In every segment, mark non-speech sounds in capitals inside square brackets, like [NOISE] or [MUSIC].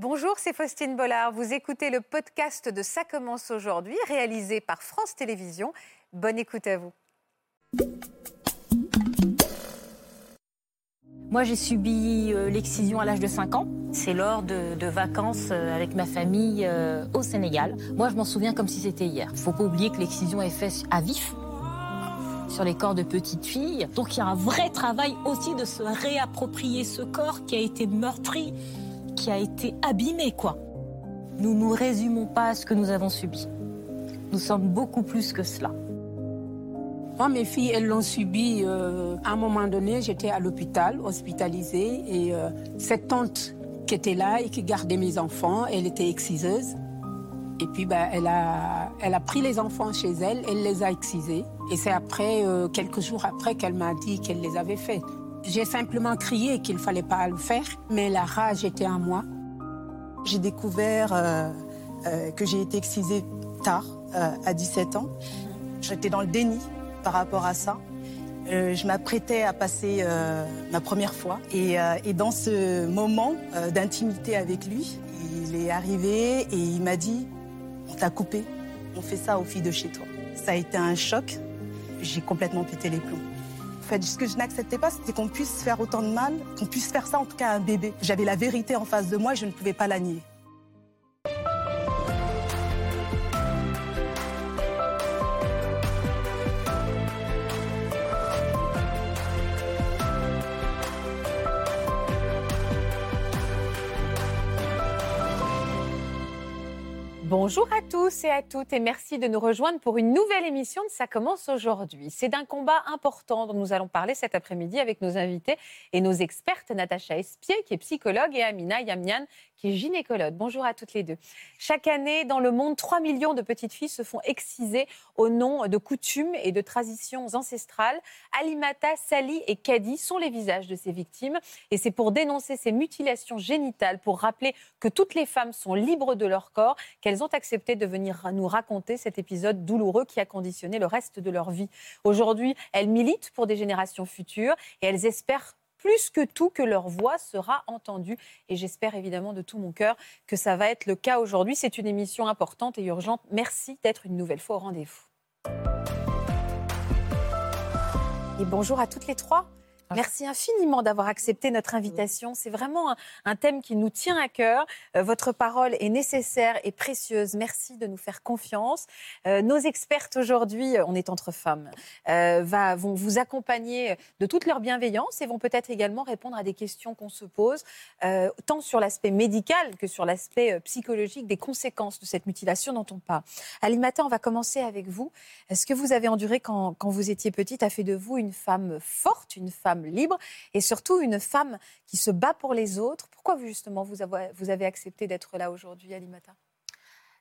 Bonjour, c'est Faustine Bollard. Vous écoutez le podcast de Ça commence aujourd'hui, réalisé par France Télévisions. Bonne écoute à vous. Moi, j'ai subi euh, l'excision à l'âge de 5 ans. C'est lors de, vacances euh, avec ma famille euh, au Sénégal. Moi, je m'en souviens comme si c'était hier. Il faut pas oublier que l'excision est faite à vif sur les corps de petites filles. Donc, il y a un vrai travail aussi de se réapproprier ce corps qui a été meurtri, qui a été abîmé, quoi. Nous ne nous résumons pas à ce que nous avons subi. Nous sommes beaucoup plus que cela. Moi, mes filles, elles l'ont subi. Euh, à un moment donné, j'étais à l'hôpital, hospitalisée, et euh, cette tante qui était là et qui gardait mes enfants, elle était exciseuse. Et puis, bah, elle, a, elle a pris les enfants chez elle, elle les a excisés. Et c'est après, euh, quelques jours après, qu'elle m'a dit qu'elle les avait faits. J'ai simplement crié qu'il ne fallait pas le faire, mais la rage était en moi. J'ai découvert que j'ai été excisée tard, à 17 ans. J'étais dans le déni par rapport à ça. Euh, je m'apprêtais à passer euh, ma première fois. Et, euh, et dans ce moment d'intimité avec lui, il est arrivé et il m'a dit On t'a coupé, on fait ça aux filles de chez toi. Ça a été un choc. J'ai complètement pété les plombs. Fait, ce que je n'acceptais pas, c'était qu'on puisse faire autant de mal, qu'on puisse faire ça en tout cas à un bébé. J'avais la vérité en face de moi et je ne pouvais pas la nier. Bonjour à tous et à toutes et merci de nous rejoindre pour une nouvelle émission de Ça commence aujourd'hui. C'est d'un combat important dont nous allons parler cet après-midi avec nos invités et nos expertes, Natacha Espier qui est psychologue et Amina Yamian qui est gynécologue. Bonjour à toutes les deux. Chaque année, dans le monde, 3 millions de petites filles se font exciser au nom de coutumes et de traditions ancestrales. Alimata, Sally et Kadi sont les visages de ces victimes. Et c'est pour dénoncer ces mutilations génitales, pour rappeler que toutes les femmes sont libres de leur corps, qu'elles ont accepté de venir nous raconter cet épisode douloureux qui a conditionné le reste de leur vie. Aujourd'hui, elles militent pour des générations futures et elles espèrent plus que tout que leur voix sera entendue. Et j'espère évidemment de tout mon cœur que ça va être le cas aujourd'hui. C'est une émission importante et urgente. Merci d'être une nouvelle fois au rendez-vous. Et bonjour à toutes les trois. Ah. Merci infiniment d'avoir accepté notre invitation. C'est vraiment un, thème qui nous tient à cœur. Euh, votre parole est nécessaire et précieuse. Merci de nous faire confiance. Euh, nos expertes aujourd'hui, on est entre femmes, euh, va, vont vous accompagner de toute leur bienveillance et vont peut-être également répondre à des questions qu'on se pose, tant sur l'aspect médical que sur l'aspect psychologique des conséquences de cette mutilation dont on parle. Alimata, on va commencer avec vous. Ce que vous avez enduré quand, quand vous étiez petite? A fait de vous une femme forte, une femme libre et surtout une femme qui se bat pour les autres. Pourquoi justement vous avez, vous avez accepté d'être là aujourd'hui, Alimata?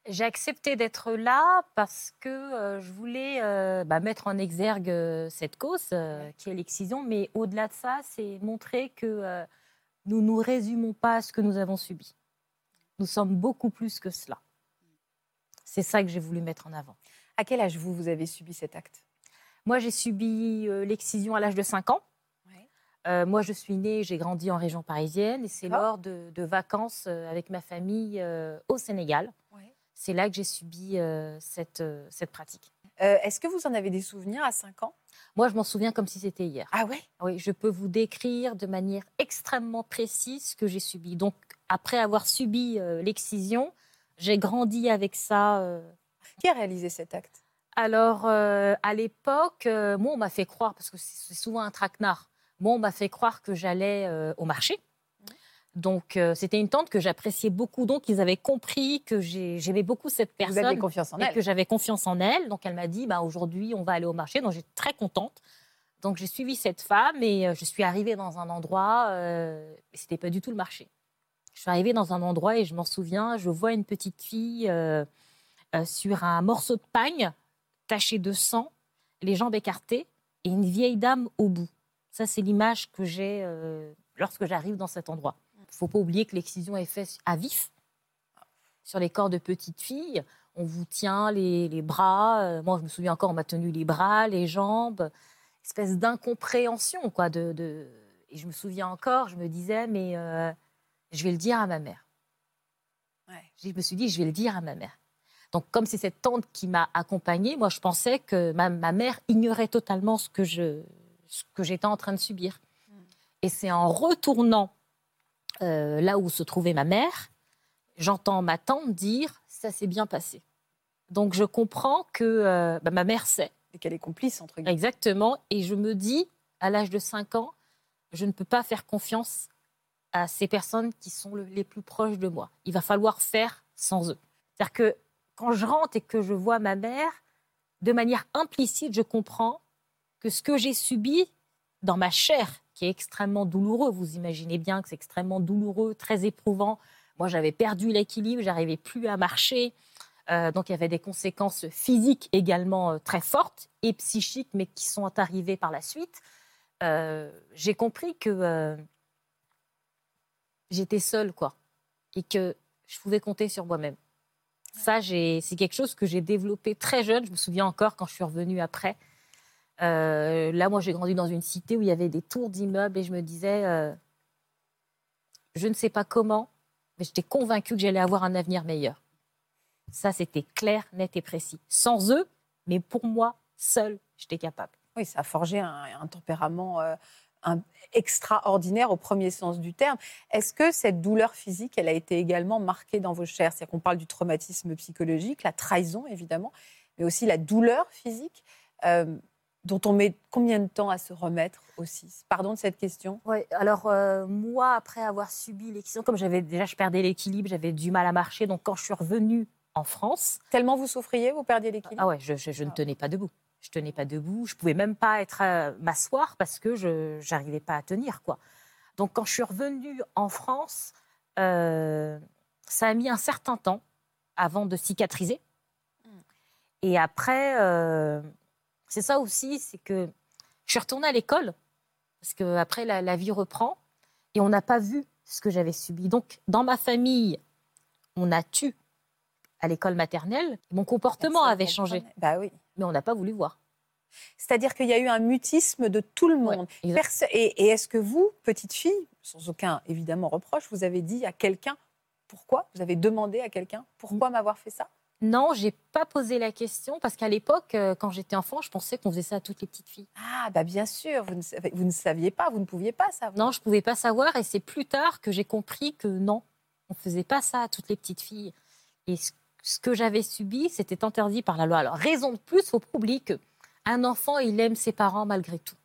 J'ai accepté d'être là parce que euh, je voulais euh, bah, mettre en exergue euh, cette cause qui est l'excision, mais au-delà de ça, c'est montrer que nous ne nous résumons pas à ce que nous avons subi. Nous sommes beaucoup plus que cela. C'est ça que j'ai voulu mettre en avant. À quel âge vous, vous avez subi cet acte? Moi, j'ai subi l'excision à l'âge de 5 ans. Euh, moi, je suis née, j'ai grandi en région parisienne et c'est lors de, vacances euh, avec ma famille euh, au Sénégal. C'est là que j'ai subi cette, cette pratique. Est-ce que vous en avez des souvenirs à 5 ans? Moi, je m'en souviens comme si c'était hier. Ah ouais? Oui, je peux vous décrire de manière extrêmement précise ce que j'ai subi. Donc, après avoir subi l'excision, j'ai grandi avec ça. Qui a réalisé cet acte? Alors, à l'époque, moi, on m'a fait croire, parce que c'est souvent un traquenard, moi, on m'a fait croire que j'allais euh, au marché. Donc, euh, c'était une tante que j'appréciais beaucoup. Donc, ils avaient compris que j'aimais beaucoup cette personne. Vous avez confiance en elle. Et que j'avais confiance en elle. Donc, elle m'a dit, bah, aujourd'hui, on va aller au marché. Donc, j'étais très contente. Donc, j'ai suivi cette femme et euh, je suis arrivée dans un endroit, euh, c'était pas du tout le marché. Je suis arrivée dans un endroit et je m'en souviens, je vois une petite fille sur un morceau de pagne taché de sang, les jambes écartées et une vieille dame au bout. Ça, c'est l'image que j'ai euh, lorsque j'arrive dans cet endroit. Il ne faut pas oublier que l'excision est faite à vif sur les corps de petites filles. On vous tient les, bras. Euh, moi, je me souviens encore, on m'a tenu les bras, les jambes. Espèce d'incompréhension, quoi. De, Et je me souviens encore, je me disais, mais euh, je vais le dire à ma mère. Je me suis dit, je vais le dire à ma mère. Donc, comme c'est cette tante qui m'a accompagnée, moi, je pensais que ma, mère ignorait totalement ce que, je, ce que j'étais en train de subir. Et c'est en retournant euh, là où se trouvait ma mère, j'entends ma tante dire ça s'est bien passé. Donc, je comprends que euh, bah, ma mère sait. Et qu'elle est complice, entre guillemets. Exactement. Et je me dis, à l'âge de 5 ans, je ne peux pas faire confiance à ces personnes qui sont les plus proches de moi. Il va falloir faire sans eux. C'est-à-dire que quand je rentre et que je vois ma mère, de manière implicite, je comprends que ce que j'ai subi dans ma chair, qui est extrêmement douloureux, vous imaginez bien que c'est extrêmement douloureux, très éprouvant. Moi, j'avais perdu l'équilibre, j'arrivais plus à marcher. Euh, donc, il y avait des conséquences physiques également euh, très fortes et psychiques, mais qui sont arrivées par la suite. Euh, j'ai compris que j'étais seule, quoi, et que je pouvais compter sur moi-même. Ça, c'est quelque chose que j'ai développé très jeune. Je me souviens encore quand je suis revenue après. Euh, là, moi, j'ai grandi dans une cité où il y avait des tours d'immeubles et je me disais, euh, je ne sais pas comment, mais j'étais convaincue que j'allais avoir un avenir meilleur. Ça, c'était clair, net et précis. Sans eux, mais pour moi, seule, j'étais capable. Oui, ça a forgé un, tempérament euh, extraordinaire au premier sens du terme. Est-ce que cette douleur physique, elle a été également marquée dans vos chairs? C'est-à-dire qu'on parle du traumatisme psychologique, la trahison évidemment, mais aussi la douleur physique. Dont on met combien de temps à se remettre aussi? Pardon de cette question. Oui, alors euh, moi, après avoir subi l'excision, comme j'avais déjà, je perdais l'équilibre, j'avais du mal à marcher, donc quand je suis revenue en France... Tellement vous souffriez, vous perdiez l'équilibre? Ah ouais, je, je ne tenais pas debout. Je tenais pas debout. Je pouvais même pas être euh, m'asseoir parce que je n'arrivais pas à tenir quoi. Donc quand je suis revenue en France, euh, ça a mis un certain temps avant de cicatriser. Et après, c'est ça aussi, c'est que je suis retournée à l'école parce que après la, la vie reprend et on n'a pas vu ce que j'avais subi. Donc dans ma famille, on a tué à l'école maternelle. Mon comportement avait changé. Bah oui mais on n'a pas voulu voir. C'est-à-dire qu'il y a eu un mutisme de tout le monde. et, est-ce que vous, petite fille, sans aucun évidemment reproche, vous avez dit à quelqu'un pourquoi Vous avez demandé à quelqu'un pourquoi m'avoir fait ça? Non, j'ai pas posé la question parce qu'à l'époque, euh, quand j'étais enfant, je pensais qu'on faisait ça à toutes les petites filles. Ah, bah bien sûr, vous ne, vous ne saviez pas, vous ne pouviez pas savoir. Non, je pouvais pas savoir et c'est plus tard que j'ai compris que non, on faisait pas ça à toutes les petites filles. Et ce que j'avais subi, c'était interdit par la loi. Alors, raison de plus, il faut pas oublier qu'un enfant, il aime ses parents malgré tout.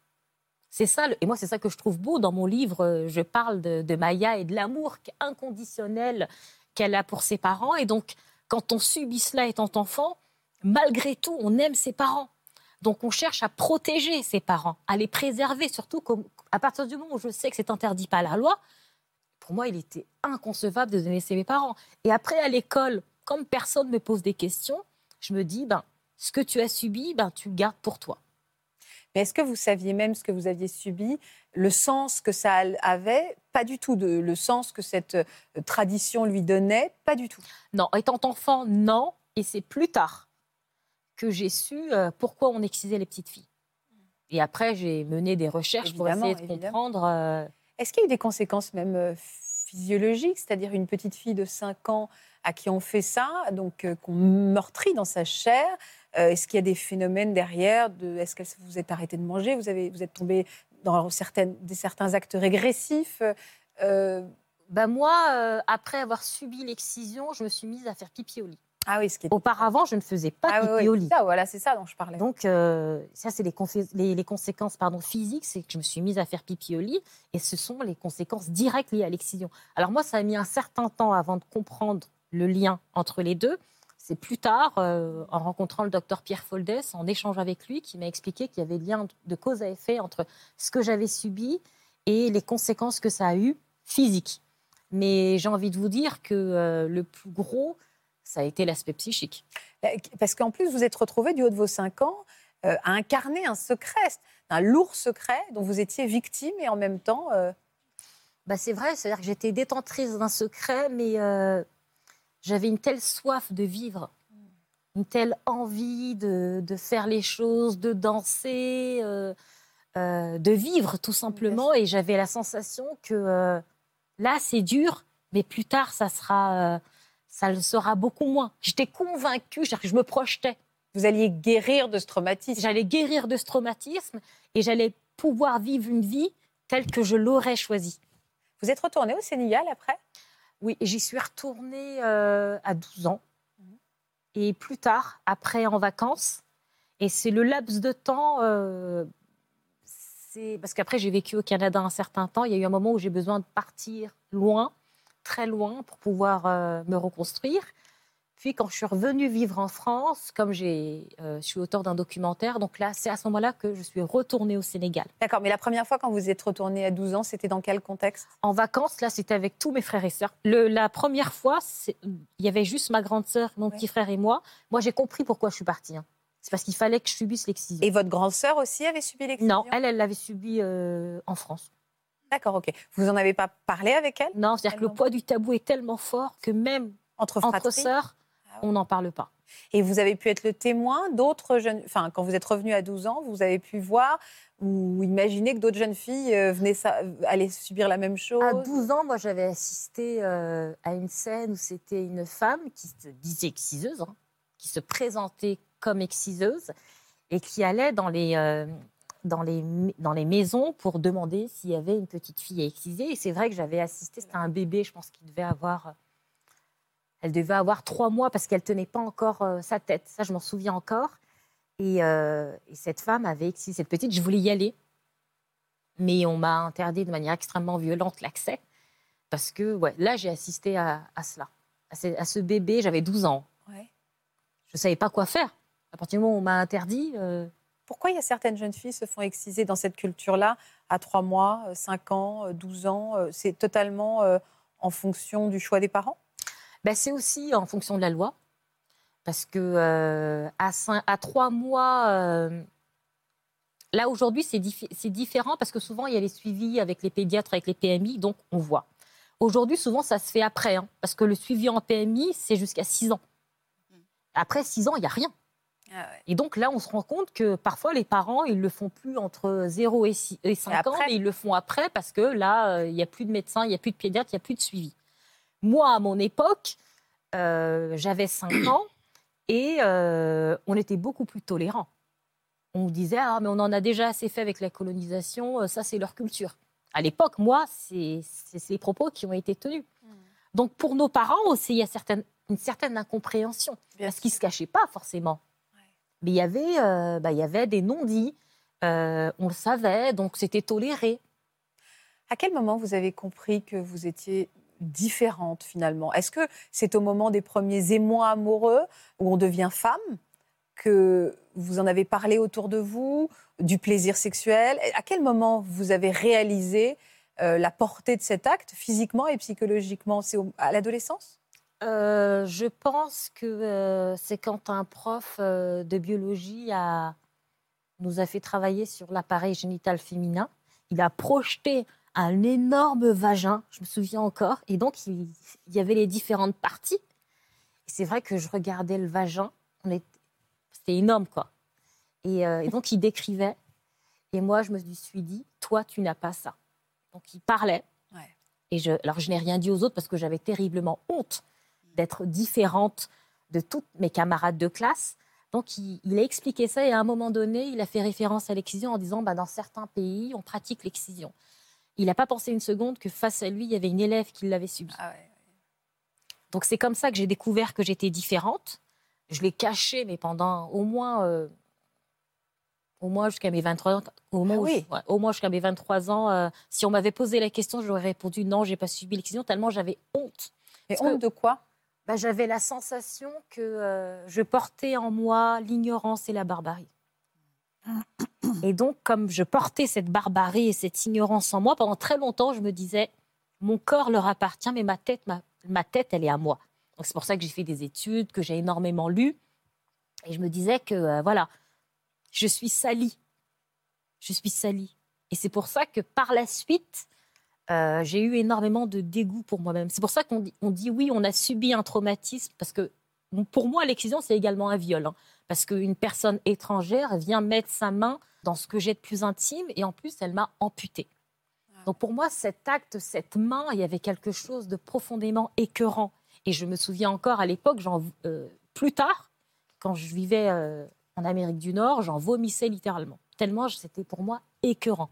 C'est ça, et moi, c'est ça que je trouve beau dans mon livre. Euh, je parle de, Maya et de l'amour inconditionnel qu'elle a pour ses parents. Et donc, quand on subit cela étant enfant, malgré tout, on aime ses parents. Donc, on cherche à protéger ses parents, à les préserver, surtout à partir du moment où je sais que c'est interdit par la loi. Pour moi, il était inconcevable de délaisser mes parents. Et après, à l'école, comme personne ne me pose des questions, je me dis, ben, ce que tu as subi, ben, tu le gardes pour toi. Mais est-ce que vous saviez même ce que vous aviez subi, le sens que ça avait? Pas du tout. De, le sens que cette euh, tradition lui donnait? Pas du tout. Non, étant enfant, non. Et c'est plus tard que j'ai su euh, pourquoi on excisait les petites filles. Et après, j'ai mené des recherches pour essayer de comprendre. Euh, est-ce qu'il y a eu des conséquences même physiologiques? C'est-à-dire une petite fille de 5 ans à qui on fait ça, donc euh, qu'on meurtrit dans sa chair. Euh, est-ce qu'il y a des phénomènes derrière de, Est-ce que vous êtes arrêté de manger? Vous, avez, vous êtes tombé dans certaines, des, certains actes régressifs? Euh... Ben moi, après avoir subi l'excision, je me suis mise à faire pipi au lit. Ah oui, ce qui est... Auparavant, je ne faisais pas ah pipi au lit. Ça, voilà, c'est ça dont je parlais. Donc, ça, c'est les, les, conséquences pardon, physiques, c'est que je me suis mise à faire pipi au lit, et ce sont les conséquences directes liées à l'excision. Alors moi, ça a mis un certain temps avant de comprendre le lien entre les deux. C'est plus tard, euh, en rencontrant le docteur Pierre Foldes, en échange avec lui, qui m'a expliqué qu'il y avait lien de cause à effet entre ce que j'avais subi et les conséquences que ça a eu physiques. Mais j'ai envie de vous dire que euh, le plus gros, ça a été l'aspect psychique. Bah, parce qu'en plus, vous êtes retrouvé du haut de vos cinq ans euh, à incarner un secret, un lourd secret dont vous étiez victime et en même temps. Bah, c'est vrai, c'est-à-dire que j'étais détentrice d'un secret, mais j'avais une telle soif de vivre, une telle envie de, faire les choses, de danser, euh, euh, de vivre tout simplement. Et j'avais la sensation que euh, là, c'est dur, mais plus tard, ça sera, ça le sera beaucoup moins. J'étais convaincue, que je me projetais. Vous alliez guérir de ce traumatisme. J'allais guérir de ce traumatisme et j'allais pouvoir vivre une vie telle que je l'aurais choisie. Vous êtes retournée au Sénégal après? Oui, j'y suis retournée euh, à 12 ans. Et plus tard, après en vacances. Et c'est le laps de temps. euh, parce qu'après, j'ai vécu au Canada un certain temps. Il y a eu un moment où j'ai besoin de partir loin, très loin, pour pouvoir euh, me reconstruire. Puis quand je suis revenue vivre en France, comme j'ai, euh, je suis auteur d'un documentaire, donc là, c'est à ce moment-là que je suis retournée au Sénégal. D'accord, mais la première fois quand vous êtes retournée à 12 ans, c'était dans quel contexte? En vacances, là, c'était avec tous mes frères et sœurs. Le- la première fois, il y avait juste ma grande sœur, mon Oui. petit frère et moi. Moi, j'ai compris pourquoi je suis partie. hein. C'est parce qu'il fallait que je subisse l'excision. Et votre grande sœur aussi avait subi l'excision? Non, elle, elle l'avait subi euh, en France. D'accord, ok. Vous en avez pas parlé avec elle? Non, c'est-à-dire que le poids du tabou est tellement fort que même Entre entre sœurs. On n'en parle pas. Et vous avez pu être le témoin d'autres jeunes. Enfin, quand vous êtes revenu à 12 ans, vous avez pu voir ou imaginer que d'autres jeunes filles euh, venaient ça, allaient subir la même chose? À 12 ans, moi, j'avais assisté euh, à une scène où c'était une femme qui se disait exciseuse, hein, qui se présentait comme exciseuse et qui allait dans les, euh, dans les, dans les maisons pour demander s'il y avait une petite fille à exciser. Et c'est vrai que j'avais assisté, c'était un bébé, je pense qu'il devait avoir... Elle devait avoir trois mois parce qu'elle tenait pas encore euh, sa tête. Ça, je m'en souviens encore. Et, euh, et cette femme avait excisé cette petite. Je voulais y aller mais on m'a interdit de manière extrêmement violente l'accès. Parce que ouais, là, j'ai assisté à, à cela, à ce, à ce bébé. J'avais 12 ans. Ouais. Je ne savais pas quoi faire. À partir du moment où on m'a interdit, euh, Pourquoi il y a certaines jeunes filles qui se font exciser dans cette culture-là à 3 mois, euh, 5 ans, euh, 12 ans C'est totalement en fonction du choix des parents? Ben, c'est aussi en fonction de la loi. Parce que euh, à, trois mois, euh, là aujourd'hui, c'est diffi- différent parce que souvent, il y a les suivis avec les pédiatres, avec les PMI, donc on voit. Aujourd'hui, souvent, ça se fait après, hein, parce que le suivi en PMI, c'est jusqu'à 6 ans. Après 6 ans, il n'y a rien. Et donc là, on se rend compte que parfois, les parents, ils le font plus entre 0 et, 6, et 5 ans, mais ils le font après parce que là, euh, il n'y a plus de médecin, il n'y a plus de pédiatre, il n'y a plus de suivi. Moi, à mon époque, euh, j'avais 5 ans et euh, on était beaucoup plus tolérants. On disait, ah, mais on en a déjà assez fait avec la colonisation, euh, ça, c'est leur culture. À l'époque, moi, c'est ces propos qui ont été tenus. Donc, pour nos parents aussi, il y a une certaine incompréhension Bien parce qu'ils ne se cachaient pas forcément. Mais il y avait, euh, bah, il y avait des non-dits, on le savait, donc c'était toléré. À quel moment vous avez compris que vous étiez différente finalement. Est-ce que c'est au moment des premiers émois amoureux où on devient femme que vous en avez parlé autour de vous, du plaisir sexuel? À quel moment vous avez réalisé euh, la portée de cet acte physiquement et psychologiquement? C'est à l'adolescence? Euh, je pense que euh, c'est quand un prof de biologie a, nous a fait travailler sur l'appareil génital féminin. Il a projeté un énorme vagin, je me souviens encore, et donc il, il y avait les différentes parties. Et c'est vrai que je regardais le vagin, c'était énorme quoi. Et, euh, et donc il décrivait, et moi je me suis dit, toi tu n'as pas ça. Donc il parlait. Ouais. Et je, alors je n'ai rien dit aux autres parce que j'avais terriblement honte d'être différente de toutes mes camarades de classe. Donc, il, il a expliqué ça et à un moment donné, il a fait référence à l'excision en disant bah, dans certains pays, on pratique l'excision. Il n'a pas pensé une seconde que face à lui, il y avait une élève qui l'avait subi. Ah ouais. Donc, c'est comme ça que j'ai découvert que j'étais différente. Je l'ai caché, mais pendant au moins, euh, au moins jusqu'à mes 23 ans. Au moins, Ah oui. ouais, au moins jusqu'à mes 23 ans. euh, si on m'avait posé la question, j'aurais répondu non, j'ai pas subi l'excision, tellement j'avais honte. Mais que- honte de quoi? bah, j'avais la sensation que euh, je portais en moi l'ignorance et la barbarie. Et donc, comme je portais cette barbarie et cette ignorance en moi, pendant très longtemps, je me disais, mon corps leur appartient, mais ma tête, ma, tête, elle est à moi. Donc, c'est pour ça que j'ai fait des études, que j'ai énormément lu. Et je me disais que, euh, voilà, je suis salie. Je suis salie. Et c'est pour ça que par la suite, euh, j'ai eu énormément de dégoût pour moi-même. C'est pour ça qu'on dit, on dit oui, on a subi un traumatisme, parce que pour moi, l'excision, c'est également un viol. hein. Parce qu'une personne étrangère vient mettre sa main dans ce que j'ai de plus intime, et en plus, elle m'a amputée. Donc pour moi, cet acte, cette main, il y avait quelque chose de profondément écœurant. Et je me souviens encore à l'époque, euh, plus tard, quand je vivais euh, en Amérique du Nord, j'en vomissais littéralement. Tellement c'était pour moi écœurant.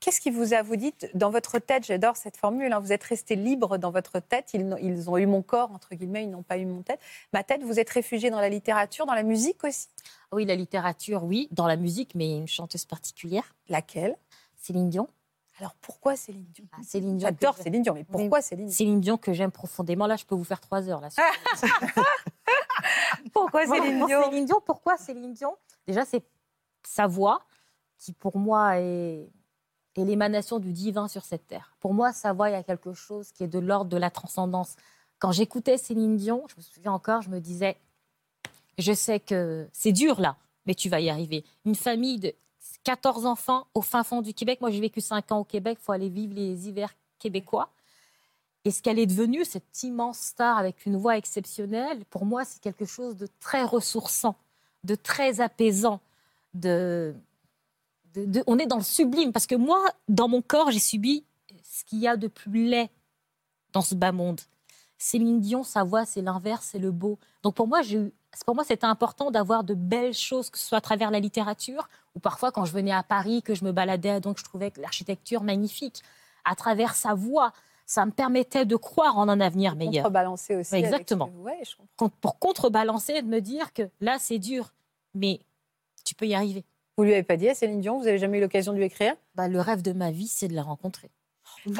Qu'est-ce qui vous a, vous dites, dans votre tête, j'adore cette formule, hein, vous êtes resté libre dans votre tête, ils, ils, ont eu mon corps, entre guillemets, ils n'ont pas eu mon tête. Ma tête, vous êtes réfugié dans la littérature, dans la musique aussi? Oui, la littérature, oui, dans la musique, mais une chanteuse particulière. Laquelle? Céline Dion. Alors pourquoi Céline Dion? Ah, Céline Dion J'adore Céline Dion, mais pourquoi Céline Dion? Céline Dion que j'aime profondément. Là, je peux vous faire trois heures. Là, [LAUGHS] pourquoi Céline Dion? Céline Dion? Pourquoi Céline Dion? Déjà, c'est sa voix qui, pour moi, est et l'émanation du divin sur cette terre. Pour moi, sa voix, il y a quelque chose qui est de l'ordre de la transcendance. Quand j'écoutais Céline Dion, je me souviens encore, je me disais, je sais que c'est dur là, mais tu vas y arriver. Une famille de 14 enfants au fin fond du Québec. Moi, j'ai vécu 5 ans au Québec, il faut aller vivre les hivers québécois. Et ce qu'elle est devenue, cette immense star avec une voix exceptionnelle, pour moi, c'est quelque chose de très ressourçant, de très apaisant, de, on est dans le sublime. Parce que moi, dans mon corps, j'ai subi ce qu'il y a de plus laid dans ce bas monde. Céline Dion, sa voix, c'est l'inverse, c'est le beau. Donc pour moi, pour moi, c'était important d'avoir de belles choses, que ce soit à travers la littérature, ou parfois quand je venais à Paris, que je me baladais, donc je trouvais l'architecture magnifique. À travers sa voix, ça me permettait de croire en un avenir meilleur. Contrebalancer aussi. exactement. pour contrebalancer et de me dire que là, c'est dur, mais tu peux y arriver. Vous lui avez pas dit à Céline Dion Vous n'avez jamais eu l'occasion de lui écrire? Bah, Le rêve de ma vie, c'est de la rencontrer.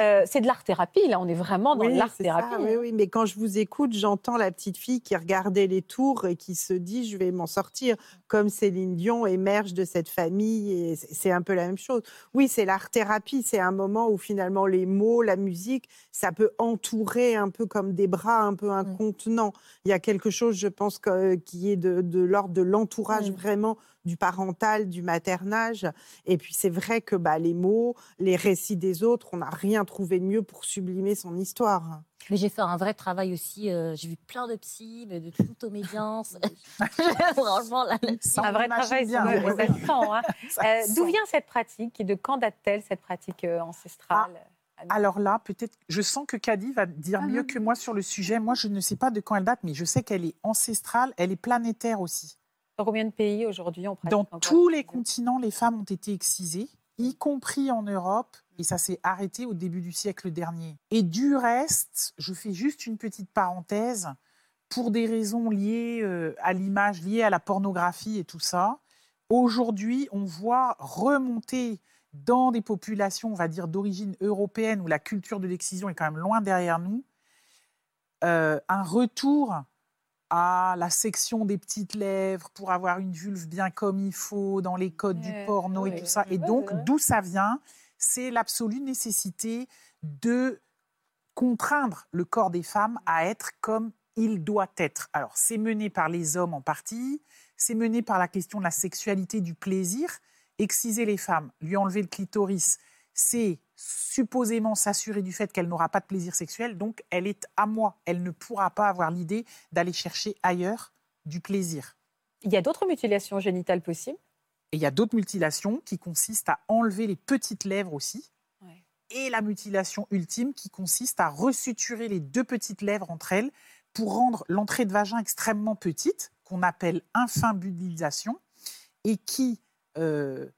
Euh, c'est de l'art-thérapie, là, on est vraiment dans l'art-thérapie. Oui, oui, mais quand je vous écoute, j'entends la petite fille qui regardait les tours et qui se dit je vais m'en sortir, comme Céline Dion émerge de cette famille, et c'est un peu la même chose. Oui, c'est l'art-thérapie, c'est un moment où finalement les mots, la musique, ça peut entourer un peu comme des bras un peu incontenants. Il y a quelque chose, je pense, qui est de, l'ordre de l'entourage vraiment du parental, du maternage. Et puis c'est vrai que bah, les mots, les récits des autres, on n'a rien trouvé de mieux pour sublimer son histoire. Mais j'ai fait un vrai travail aussi. Euh, j'ai vu plein de psy, de toute obédience. [LAUGHS] [LAUGHS] Franchement, là, un vrai travail, bien. Hein. [LAUGHS] Euh, d'où vient cette pratique et de quand date-t-elle cette pratique euh, ancestrale ah, alors là, peut-être, je sens que Caddy va dire ah mieux que moi sur le sujet. Moi, je ne sais pas de quand elle date, mais je sais qu'elle est ancestrale, elle est planétaire aussi. Dans combien de pays aujourd'hui on Dans tous les continents, les femmes ont été excisées, y compris en Europe, et ça s'est arrêté au début du siècle dernier. Et du reste, je fais juste une petite parenthèse, pour des raisons liées euh, à l'image, liées à la pornographie et tout ça, aujourd'hui, on voit remonter dans des populations, on va dire, d'origine européenne, où la culture de l'excision est quand même loin derrière nous, euh, un retour à la section des petites lèvres pour avoir une vulve bien comme il faut dans les codes du porno et tout ça. Et donc, d'où ça vient C'est l'absolue nécessité de contraindre le corps des femmes à être comme il doit être. Alors, c'est mené par les hommes en partie, c'est mené par la question de la sexualité, du plaisir. Exciser les femmes, lui enlever le clitoris, c'est supposément s'assurer du fait qu'elle n'aura pas de plaisir sexuel, donc elle est à moi. Elle ne pourra pas avoir l'idée d'aller chercher ailleurs du plaisir. Il y a d'autres mutilations génitales possibles? Et il y a d'autres mutilations qui consistent à enlever les petites lèvres aussi. Et la mutilation ultime qui consiste à resuturer les deux petites lèvres entre elles pour rendre l'entrée de vagin extrêmement petite, qu'on appelle infundibulisation, et qui euh,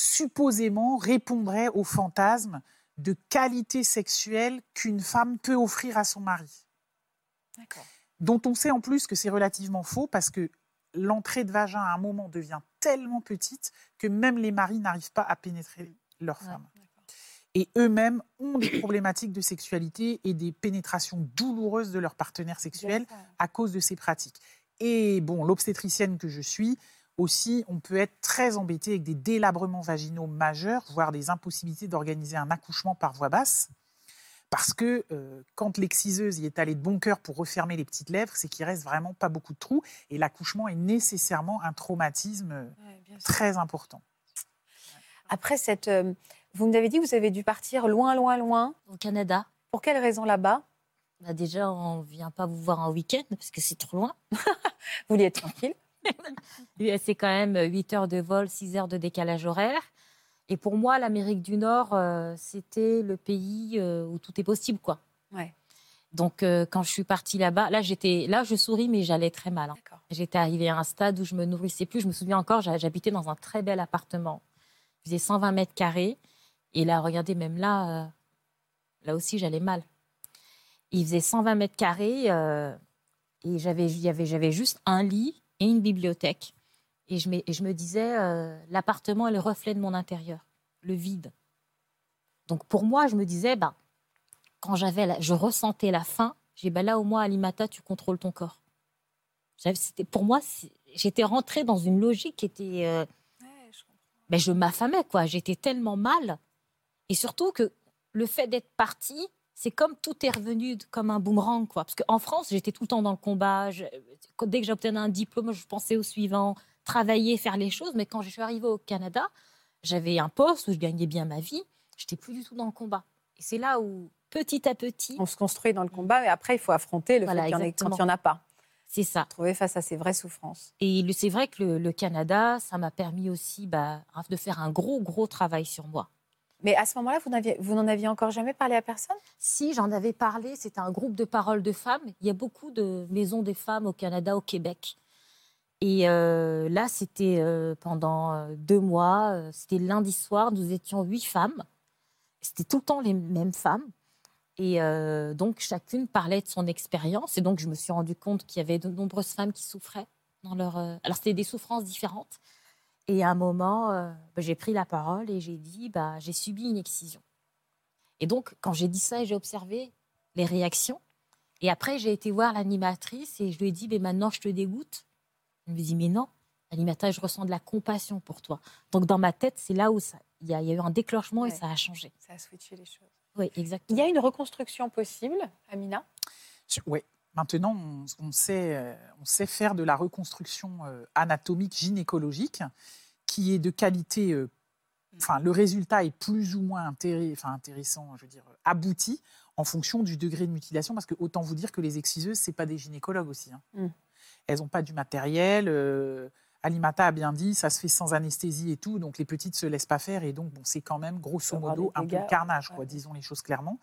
supposément répondrait au fantasme de qualité sexuelle qu'une femme peut offrir à son mari. Dont on sait en plus que c'est relativement faux parce que l'entrée de vagin à un moment devient tellement petite que même les maris n'arrivent pas à pénétrer leur femme. et eux-mêmes ont des problématiques de sexualité et des pénétrations douloureuses de leur partenaire sexuel à cause de ces pratiques. Et bon, l'obstétricienne que je suis, aussi, on peut être très embêté avec des délabrements vaginaux majeurs, voire des impossibilités d'organiser un accouchement par voie basse. Parce que euh, quand l'exciseuse y est allée de bon cœur pour refermer les petites lèvres, c'est qu'il reste vraiment pas beaucoup de trous. Et l'accouchement est nécessairement un traumatisme très important. Après cette. Euh, vous nous avez dit que vous avez dû partir loin, loin, loin. Au Canada. Pour quelle raison là-bas? Bah Déjà, on ne vient pas vous voir un week-end parce que c'est trop loin. [LAUGHS] vous vouliez être tranquille c'est quand même 8 heures de vol, 6 heures de décalage horaire. Et pour moi, l'Amérique du Nord, euh, c'était le pays euh, où tout est possible, quoi. Ouais. Donc, euh, quand je suis partie là-bas, là, j'étais, là, je souris, mais j'allais très mal. hein. J'étais arrivée à un stade où je me nourrissais plus. Je me souviens encore, j'ha- j'habitais dans un très bel appartement. Il faisait 120 mètres carrés. Et là, regardez, même là, euh, là aussi, j'allais mal. Il faisait 120 mètres carrés euh, et j'avais juste un lit et une bibliothèque. Et je, me- et je me disais, euh, l'appartement est le reflet de mon intérieur, le vide. Donc pour moi, je me disais, bah, quand j'avais, la- je ressentais la faim, j'ai bah, là au moins, Alimata, tu contrôles ton corps. J'avais- C'était, pour moi, j'étais rentrée dans une logique qui était... euh, ben, je m'affamais, quoi. J'étais tellement mal. Et surtout que le fait d'être partie, c'est comme tout est revenu comme un boomerang, quoi. Parce qu'en France, j'étais tout le temps dans le combat. Je- dès que j'obtenais un diplôme, je pensais au suivant, travailler, faire les choses. Mais quand je suis arrivée au Canada, j'avais un poste où je gagnais bien ma vie. J'étais plus du tout dans le combat. Et c'est là où, petit à petit, On se construit dans le combat, mais après, il faut affronter le Voilà, fait qu'il y en ait- quand il n'y en a pas. c'est ça. Trouver face à ces vraies souffrances. Et c'est vrai que le, le Canada, ça m'a permis aussi bah, de faire un gros, gros travail sur moi. Mais à ce moment-là, vous n'en aviez encore jamais parlé à personne? Si, j'en avais parlé, c'était un groupe de paroles de femmes. Il y a beaucoup de maisons des femmes au Canada, au Québec. Et euh, là, c'était euh, pendant euh, deux mois, c'était lundi soir, nous étions huit femmes. C'était tout le temps les mêmes femmes. Et donc, chacune parlait de son expérience. Et donc, je me suis rendu compte qu'il y avait de nombreuses femmes qui souffraient. Dans leur, Alors, c'était des souffrances différentes. Et à un moment, euh, bah, j'ai pris la parole et j'ai dit bah, j'ai subi une excision. Et donc, quand j'ai dit ça, j'ai observé les réactions. Et après, j'ai été voir l'animatrice et je lui ai dit mais maintenant, je te dégoûte. Elle me dit mais non, l'animatrice, je ressens de la compassion pour toi. Donc, dans ma tête, c'est là où ça- il y, a il y a eu un déclenchement et ça a changé. Ça a switché les choses. Oui, Il exactement. y a une reconstruction possible, Amina? Oui. Maintenant, on, on sait, euh, on sait faire de la reconstruction euh, anatomique gynécologique qui est de qualité. euh, Enfin, le résultat est plus ou moins enfin, intéressant, je veux dire, abouti en fonction du degré de mutilation, parce que autant vous dire que les exciseuses, c'est pas des gynécologues aussi. hein. Mm. Elles n'ont pas du matériel. euh, Alimata a bien dit, ça se fait sans anesthésie et tout, donc les petites se laissent pas faire, et donc bon, c'est quand même grosso modo un peu le carnage, quoi, ouais. disons les choses clairement.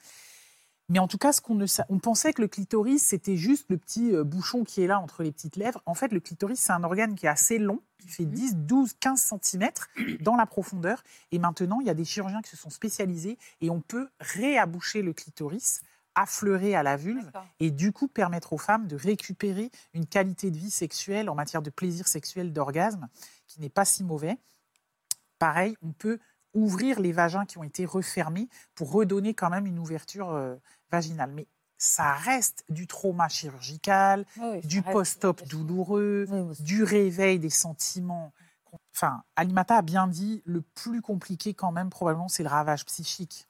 Mais en tout cas, ce qu'on ne sa- on pensait que le clitoris, c'était juste le petit euh, bouchon qui est là entre les petites lèvres. En fait, le clitoris, c'est un organe qui est assez long, qui fait 10, 12, 15 cm dans la profondeur. Et maintenant, il y a des chirurgiens qui se sont spécialisés et on peut réaboucher le clitoris, affleurer à la vulve et du coup permettre aux femmes de récupérer une qualité de vie sexuelle en matière de plaisir sexuel, d'orgasme, qui n'est pas si mauvais. Pareil, on peut ouvrir les vagins qui ont été refermés pour redonner quand même une ouverture euh, vaginale. Mais ça reste du trauma chirurgical, Oui, ça du post-op douloureux, Oui, du réveil des sentiments. Enfin, Alimata a bien dit, le plus compliqué quand même, probablement, c'est le ravage psychique.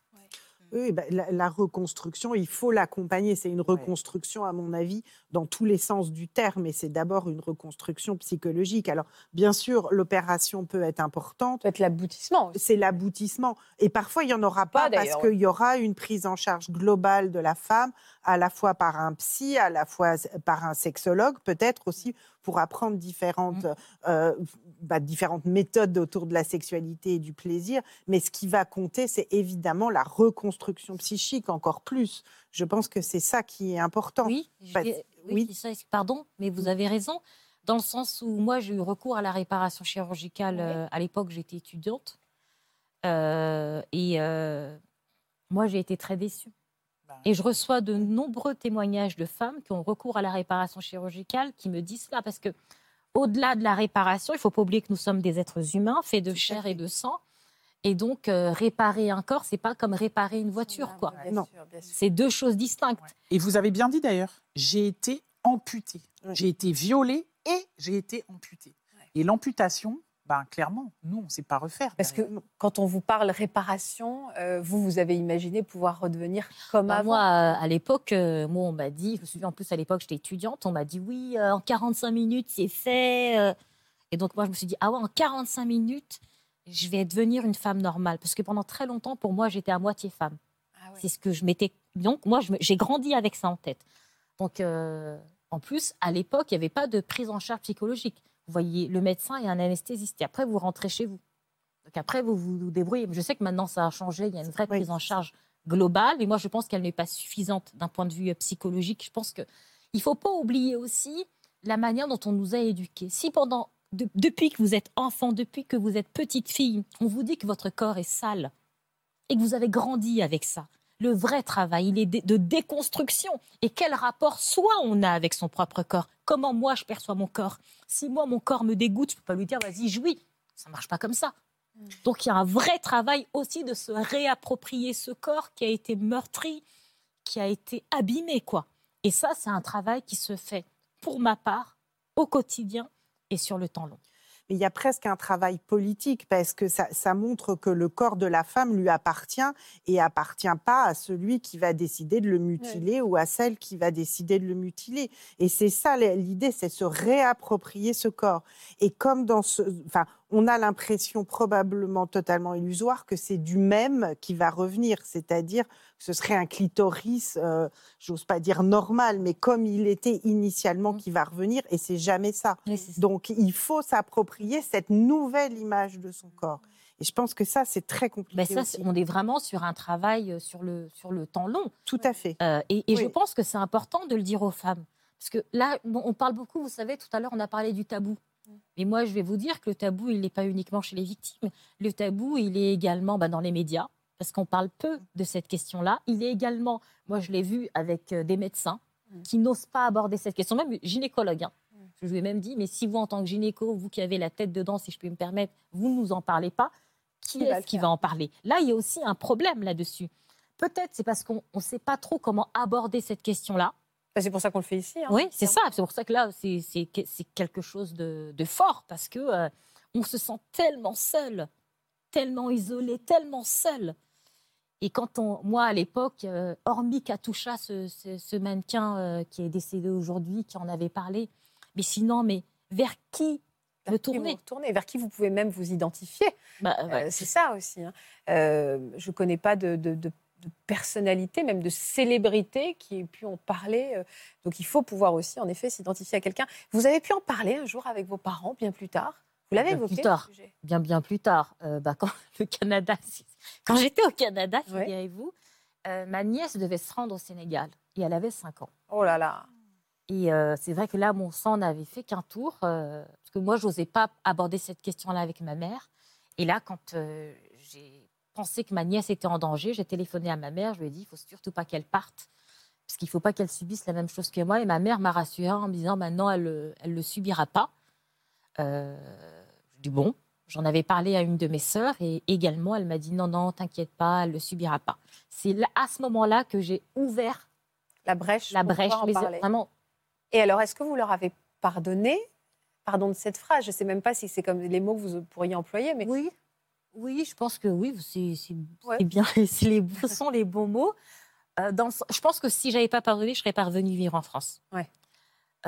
Oui, bah, la, la reconstruction, il faut l'accompagner. C'est une reconstruction, à mon avis, dans tous les sens du terme. Et c'est d'abord une reconstruction psychologique. Alors, bien sûr, l'opération peut être importante. peut être l'aboutissement. C'est l'aboutissement. Et parfois, il n'y en aura Pas, pas, parce qu'il y aura une prise en charge globale de la femme, à la fois par un psy, à la fois par un sexologue, peut-être aussi pour apprendre différentes, euh, bah, différentes méthodes autour de la sexualité et du plaisir. Mais ce qui va compter, c'est évidemment la reconstruction psychique encore plus. Je pense que c'est ça qui est important. Oui, oui, oui. pardon, mais vous avez raison, dans le sens où moi j'ai eu recours à la réparation chirurgicale Oui. euh, à l'époque, j'étais étudiante. Euh, et euh, moi j'ai été très déçue. Ben, Et je reçois de nombreux témoignages de femmes qui ont recours à la réparation chirurgicale qui me disent cela, parce que au-delà de la réparation, il faut pas oublier que nous sommes des êtres humains faits de chair et de sang. Et donc, euh, réparer un corps, c'est pas comme réparer une voiture, quoi. Bien Non. C'est deux choses distinctes. Et vous avez bien dit d'ailleurs, j'ai été amputée. Ouais. J'ai été violée et j'ai été amputée. Ouais. Et l'amputation, ben, clairement, nous, on ne sait pas refaire. Parce que quand on vous parle réparation, euh, vous, vous avez imaginé pouvoir redevenir comme Bah, avant. moi, euh, à l'époque, euh, moi, on m'a dit, je me souviens en plus à l'époque, j'étais étudiante, on m'a dit oui, euh, en 45 minutes, c'est fait. euh. Et donc, moi, je me suis dit, ah ouais, en 45 minutes, je vais devenir une femme normale. Parce que pendant très longtemps, pour moi, j'étais à moitié femme. Ah ouais. C'est ce que je m'étais. Donc, moi, j'ai grandi avec ça en tête. Donc, euh, en plus, à l'époque, il n'y avait pas de prise en charge psychologique. Vous voyez le médecin et un anesthésiste. Et après, vous rentrez chez vous. Donc, après, vous vous débrouillez. Je sais que maintenant, ça a changé. Il y a une vraie Oui. prise en charge globale, mais moi je pense qu'elle n'est pas suffisante d'un point de vue psychologique. Je pense qu'il ne faut pas oublier aussi la manière dont on nous a éduqués. Si pendant, depuis que vous êtes enfant, depuis que vous êtes petite fille, on vous dit que votre corps est sale et que vous avez grandi avec ça, le vrai travail, il est de déconstruction. Et quel rapport soit on a avec son propre corps? Comment moi je perçois mon corps? Si moi mon corps me dégoûte, je ne peux pas lui dire vas-y jouis. Ça marche pas comme ça. Mm. Donc il y a un vrai travail aussi de se réapproprier ce corps qui a été meurtri, qui a été abîmé quoi. Et ça c'est un travail qui se fait pour ma part au quotidien et sur le temps long mais il y a presque un travail politique parce que ça, montre que le corps de la femme lui appartient et appartient pas à celui qui va décider de le mutiler ou à celle qui va décider de le mutiler. Et c'est ça l'idée, c'est se réapproprier ce corps. Et comme dans ce, enfin, on a l'impression probablement totalement illusoire que c'est du même qui va revenir, c'est-à-dire que ce serait un clitoris, euh, j'ose pas dire normal, mais comme il était initialement mmh. qui va revenir, et c'est jamais ça. Donc il faut s'approprier cette nouvelle image de son corps. Et je pense que ça, c'est très compliqué. Mais ça, on est vraiment sur un travail euh, sur le, sur le temps long. Tout à fait. Euh, et, je pense que c'est important de le dire aux femmes. Parce que là, on parle beaucoup, vous savez, tout à l'heure, on a parlé du tabou. Mais moi, je vais vous dire que le tabou, il n'est pas uniquement chez les victimes. Le tabou, il est également bah, dans les médias, parce qu'on parle peu de cette question-là. Il est également, moi, je l'ai vu avec euh, des médecins mm. qui n'osent pas aborder cette question, même gynécologues. Hein. Mm. Je lui ai même dit, mais si vous, en tant que gynéco, vous qui avez la tête dedans, si je peux me permettre, vous ne nous en parlez pas, qui, est-ce qui va en parler? Là, il y a aussi un problème là-dessus. Peut-être c'est parce qu'on ne sait pas trop comment aborder cette question-là. Bah, c'est pour ça qu'on le fait ici. Hein, oui, c'est ça. C'est pour ça que là, c'est quelque chose de, fort parce que euh, on se sent tellement seul, tellement isolé, tellement seul. Et quand on, moi à l'époque, euh, hormis Katoucha, ce, ce, mannequin euh, qui est décédé aujourd'hui, qui en avait parlé, mais sinon, mais vers qui me tourner? tourner, vers qui vous pouvez même vous identifier? Bah, c'est ça aussi. Hein. je ne connais pas de, de, de personnalité, même de célébrité qui ait pu en parler. Euh. Donc il faut pouvoir aussi, en effet, s'identifier à quelqu'un. Vous avez pu en parler un jour avec vos parents, bien plus tard? Vous l'avez évoqué plus tard. Bien, bien plus tard. Euh, bah, quand [LAUGHS] le Canada, [LAUGHS] quand j'étais au Canada, figurez-vous, euh, ma nièce devait se rendre au Sénégal et elle avait 5 ans. Oh là là Et c'est vrai que là, mon sang n'avait fait qu'un tour, parce que moi, je n'osais pas aborder cette question-là avec ma mère. Et là, quand j'ai pensé que ma nièce était en danger, j'ai téléphoné à ma mère, je lui ai dit, il faut surtout pas qu'elle parte, parce qu'il faut pas qu'elle subisse la même chose que moi. Et ma mère m'a rassurée en me disant, maintenant, elle ne le subira pas. Euh, je dis, bon, j'en avais parlé à une de mes sœurs, et également, elle m'a dit, non, non, t'inquiète pas, elle le subira pas. C'est à ce moment-là que j'ai ouvert la brèche. La brèche, mais vraiment. Et alors, est-ce que vous leur avez pardonné? Pardon de cette phrase, je ne sais même pas si c'est comme les mots que vous pourriez employer, mais oui. Oui, je pense que oui, c'est bien, [LAUGHS] les, ce sont les bons mots. Euh, dans je pense que si j'avais pas pardonné, je serais pas revenue vivre en France. Ouais.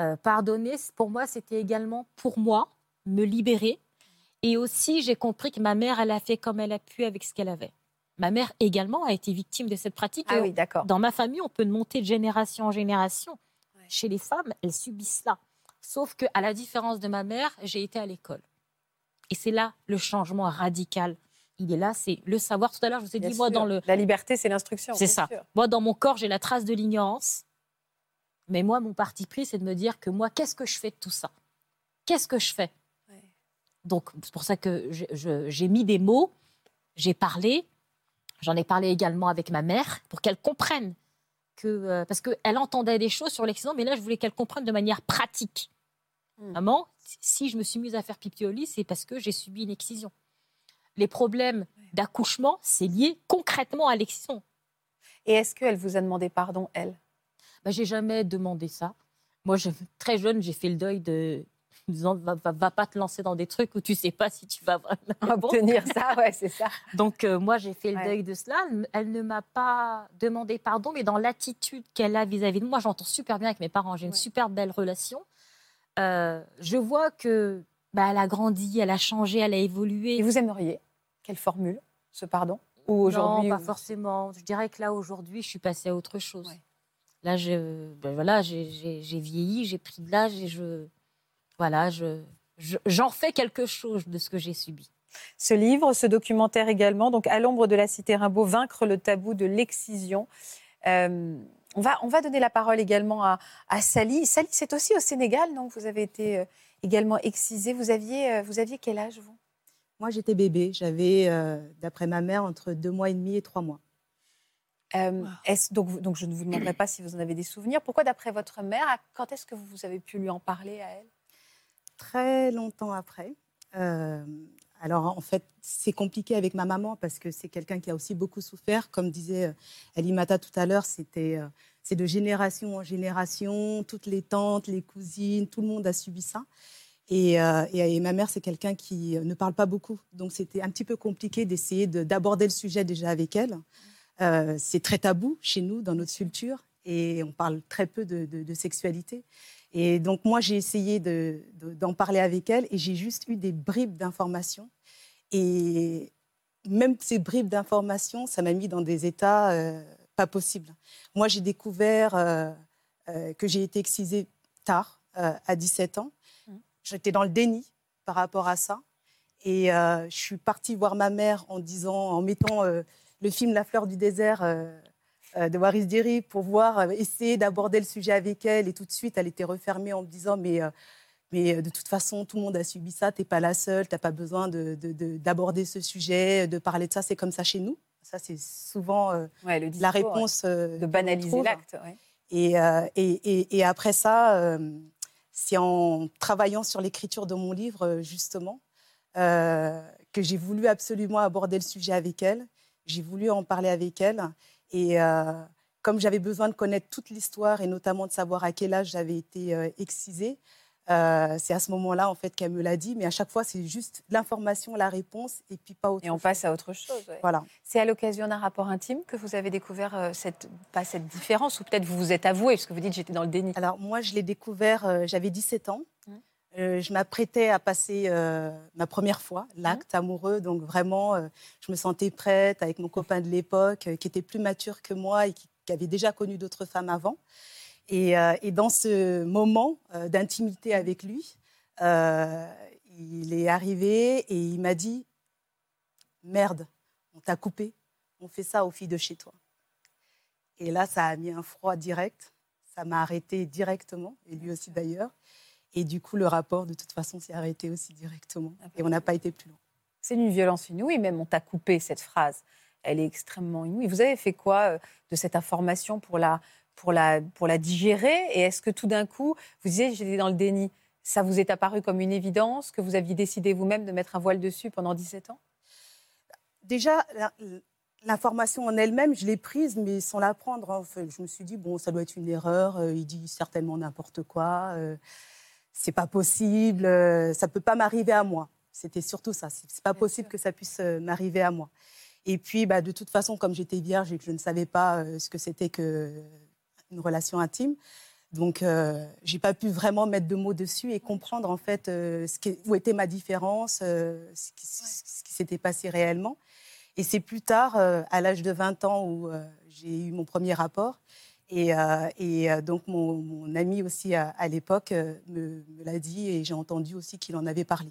Euh, pardonner, pour moi, c'était également pour moi me libérer. Et aussi, j'ai compris que ma mère, elle a fait comme elle a pu avec ce qu'elle avait. Ma mère également a été victime de cette pratique. Ah oui, d'accord. Dans ma famille, on peut monter de génération en génération. Chez les femmes, elles subissent cela. Sauf que, à la différence de ma mère, j'ai été à l'école. Et c'est là le changement radical. Il est là, c'est le savoir. Tout à l'heure, je vous ai dit, moi, dans le. La liberté, c'est l'instruction. C'est ça. Moi, dans mon corps, j'ai la trace de l'ignorance. Mais moi, mon parti pris, c'est de me dire que moi, qu'est-ce que je fais de tout ça? Qu'est-ce que je fais? Donc, c'est pour ça que j'ai mis des mots, j'ai parlé. J'en ai parlé également avec ma mère pour qu'elle comprenne. Que, euh, parce qu'elle entendait des choses sur l'accident, mais là, je voulais qu'elle comprenne de manière pratique. Hmm. Maman, si je me suis mise à faire pipi au lit, c'est parce que j'ai subi une excision. Les problèmes d'accouchement, c'est lié concrètement à l'excision. Et est-ce qu'elle vous a demandé pardon, elle? Bah, J'ai jamais demandé ça. Moi, je, très jeune, j'ai fait le deuil de disant va, va, pas te lancer dans des trucs où tu sais pas si tu vas vraiment [LAUGHS] obtenir ça, [LAUGHS] ouais, c'est ça. Donc euh, moi j'ai fait le deuil de cela. Elle ne m'a pas demandé pardon, mais dans l'attitude qu'elle a vis-à-vis de moi, j'entends super bien avec mes parents. J'ai une super belle relation. Euh, je vois que bah, elle a grandi, elle a changé, elle a évolué. Et vous aimeriez qu'elle formule ce pardon? Ou aujourd'hui Non, pas forcément. Je dirais que là aujourd'hui, je suis passée à autre chose. Là, je, ben voilà, j'ai vieilli, j'ai pris de l'âge et je, voilà, je, j'en fais quelque chose de ce que j'ai subi. Ce livre, ce documentaire également, donc à l'ombre de la cité Rimbaud, vaincre le tabou de l'excision. Euh, on, va, on va donner la parole également à, à Sally. Sally, c'est aussi au Sénégal, donc vous avez été euh, également excisée. Vous aviez, euh, vous aviez quel âge, vous? Moi, j'étais bébé. J'avais, d'après ma mère, entre deux mois et demi et trois mois. donc, donc, je ne vous demanderai pas si vous en avez des souvenirs. Pourquoi, d'après votre mère, quand est-ce que vous avez pu lui en parler à elle? Très longtemps après. Alors en fait, c'est compliqué avec ma maman parce que c'est quelqu'un qui a aussi beaucoup souffert. Comme disait Elimata euh, tout à l'heure, c'était euh, c'est de génération en génération, toutes les tantes, les cousines, tout le monde a subi ça. Et, euh, ma mère, c'est quelqu'un qui ne parle pas beaucoup. Donc c'était un petit peu compliqué d'essayer d'aborder le sujet déjà avec elle. c'est très tabou chez nous, dans notre culture, et on parle très peu de sexualité. Et donc, moi, j'ai essayé d'en parler avec elle et j'ai juste eu des bribes d'informations. Et même ces bribes d'informations, ça m'a mis dans des états euh, pas possibles. Moi, j'ai découvert euh, euh, que j'ai été excisée tard, à 17 ans. Mmh. J'étais dans le déni par rapport à ça. Et je suis partie voir ma mère en disant, en mettant le film La fleur du désert de Waris Diri pour voir, euh, essayer d'aborder le sujet avec elle. Et tout de suite, elle était refermée en me disant Mais, euh, mais de toute façon, tout le monde a subi ça, tu n'es pas la seule, tu n'as pas besoin d'aborder de, ce sujet, de parler de ça, c'est comme ça chez nous. Ça, c'est souvent la réponse. de banaliser l'acte. Et, et, et, après ça, c'est en travaillant sur l'écriture de mon livre, justement, que j'ai voulu absolument aborder le sujet avec elle. J'ai voulu en parler avec elle. Et euh, comme j'avais besoin de connaître toute l'histoire et notamment de savoir à quel âge j'avais été euh, excisée, euh, c'est à ce moment-là en fait qu'elle me l'a dit, mais à chaque fois c'est juste l'information, la réponse et puis pas autre chose. Et on passe à autre chose. Voilà. C'est à l'occasion d'un rapport intime que vous avez découvert cette pas cette différence ou peut-être vous vous êtes avoué parce que vous dites j'étais dans le déni. Alors moi je l'ai découvert, j'avais 17 ans. Mmh. je m'apprêtais à passer ma première fois, l'acte mmh. amoureux. Donc vraiment, je me sentais prête avec mon copain de l'époque, qui était plus mature que moi et qui, avait déjà connu d'autres femmes avant. Et, dans ce moment d'intimité avec lui, il est arrivé et il m'a dit Merde, on t'a coupé, on fait ça aux filles de chez toi. Et là, ça a mis un froid direct. Ça m'a arrêté directement, et lui aussi d'ailleurs. Et du coup, le rapport, de toute façon, s'est arrêté aussi directement. Ah, et on n'a pas été plus loin. C'est une violence inouïe, même on t'a coupé cette phrase. Elle est extrêmement inouïe. Vous avez fait quoi euh, de cette information pour la, pour la, pour la digérer? Et est-ce que tout d'un coup, vous disiez, j'étais dans le déni, ça vous est apparu comme une évidence que vous aviez décidé vous-même de mettre un voile dessus pendant 17 ans? Déjà, l'information en elle-même, je l'ai prise, mais sans la prendre. Hein. je me suis dit, bon, ça doit être une erreur, euh, il dit certainement n'importe quoi. Euh, c'est pas possible, euh, ça peut pas m'arriver à moi. C'était surtout ça. C'est pas possible que ça puisse euh, m'arriver à moi. Et puis, bah, de toute façon, comme j'étais vierge et que je ne savais pas euh, ce que c'était que une relation intime, donc j'ai pas pu vraiment mettre de mots dessus et comprendre en fait ce qui, où était ma différence, ce qui, qui s'était passé réellement. Et c'est plus tard, à l'âge de 20 ans, où j'ai eu mon premier rapport, et, euh, euh, donc, mon, ami aussi à, l'époque euh, me, l'a dit et j'ai entendu aussi qu'il en avait parlé.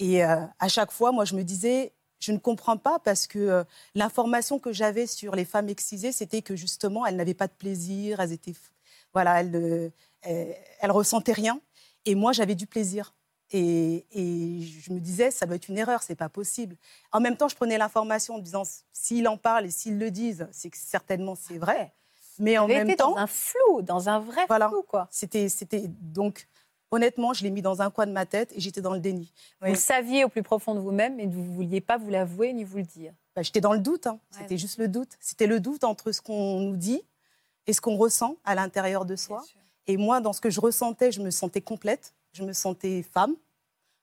Et à chaque fois, moi, je me disais, je ne comprends pas parce que l'information que j'avais sur les femmes excisées, c'était que justement, elles n'avaient pas de plaisir, elles étaient, voilà, elles, ressentaient rien. Et moi, j'avais du plaisir. Et, je me disais, ça doit être une erreur, c'est pas possible. En même temps, je prenais l'information en disant, s'ils en parlent et s'ils le disent, c'est que certainement c'est vrai. Mais en même temps, dans un flou, dans un vrai flou, quoi. C'était, c'était donc honnêtement, je l'ai mis dans un coin de ma tête et j'étais dans le déni. Vous le saviez au plus profond de vous-même, mais vous ne vouliez pas vous l'avouer ni vous le dire. Bah, j'étais dans le doute. Hein. C'était juste le doute. C'était le doute entre ce qu'on nous dit et ce qu'on ressent à l'intérieur de soi. Et moi, dans ce que je ressentais, je me sentais complète. Je me sentais femme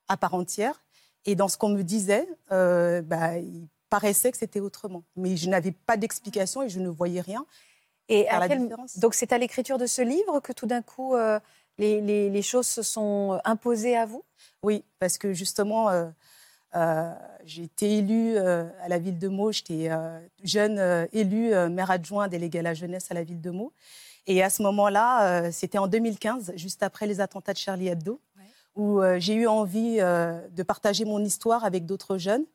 à part entière. Et dans ce qu'on me disait, euh, bah, il paraissait que c'était autrement. Mais je n'avais pas d'explication et je ne voyais rien. Et donc c'est à l'écriture de ce livre que tout d'un coup euh, les, choses se sont imposées à vous? Oui, parce que justement, euh, euh, j'ai été élue à la ville de Meaux, j'étais jeune élue, maire adjoint déléguée à la jeunesse à la ville de Meaux. Et à ce moment-là, c'était en 2015, juste après les attentats de Charlie Hebdo, où euh, j'ai eu envie euh, de partager mon histoire avec d'autres jeunes.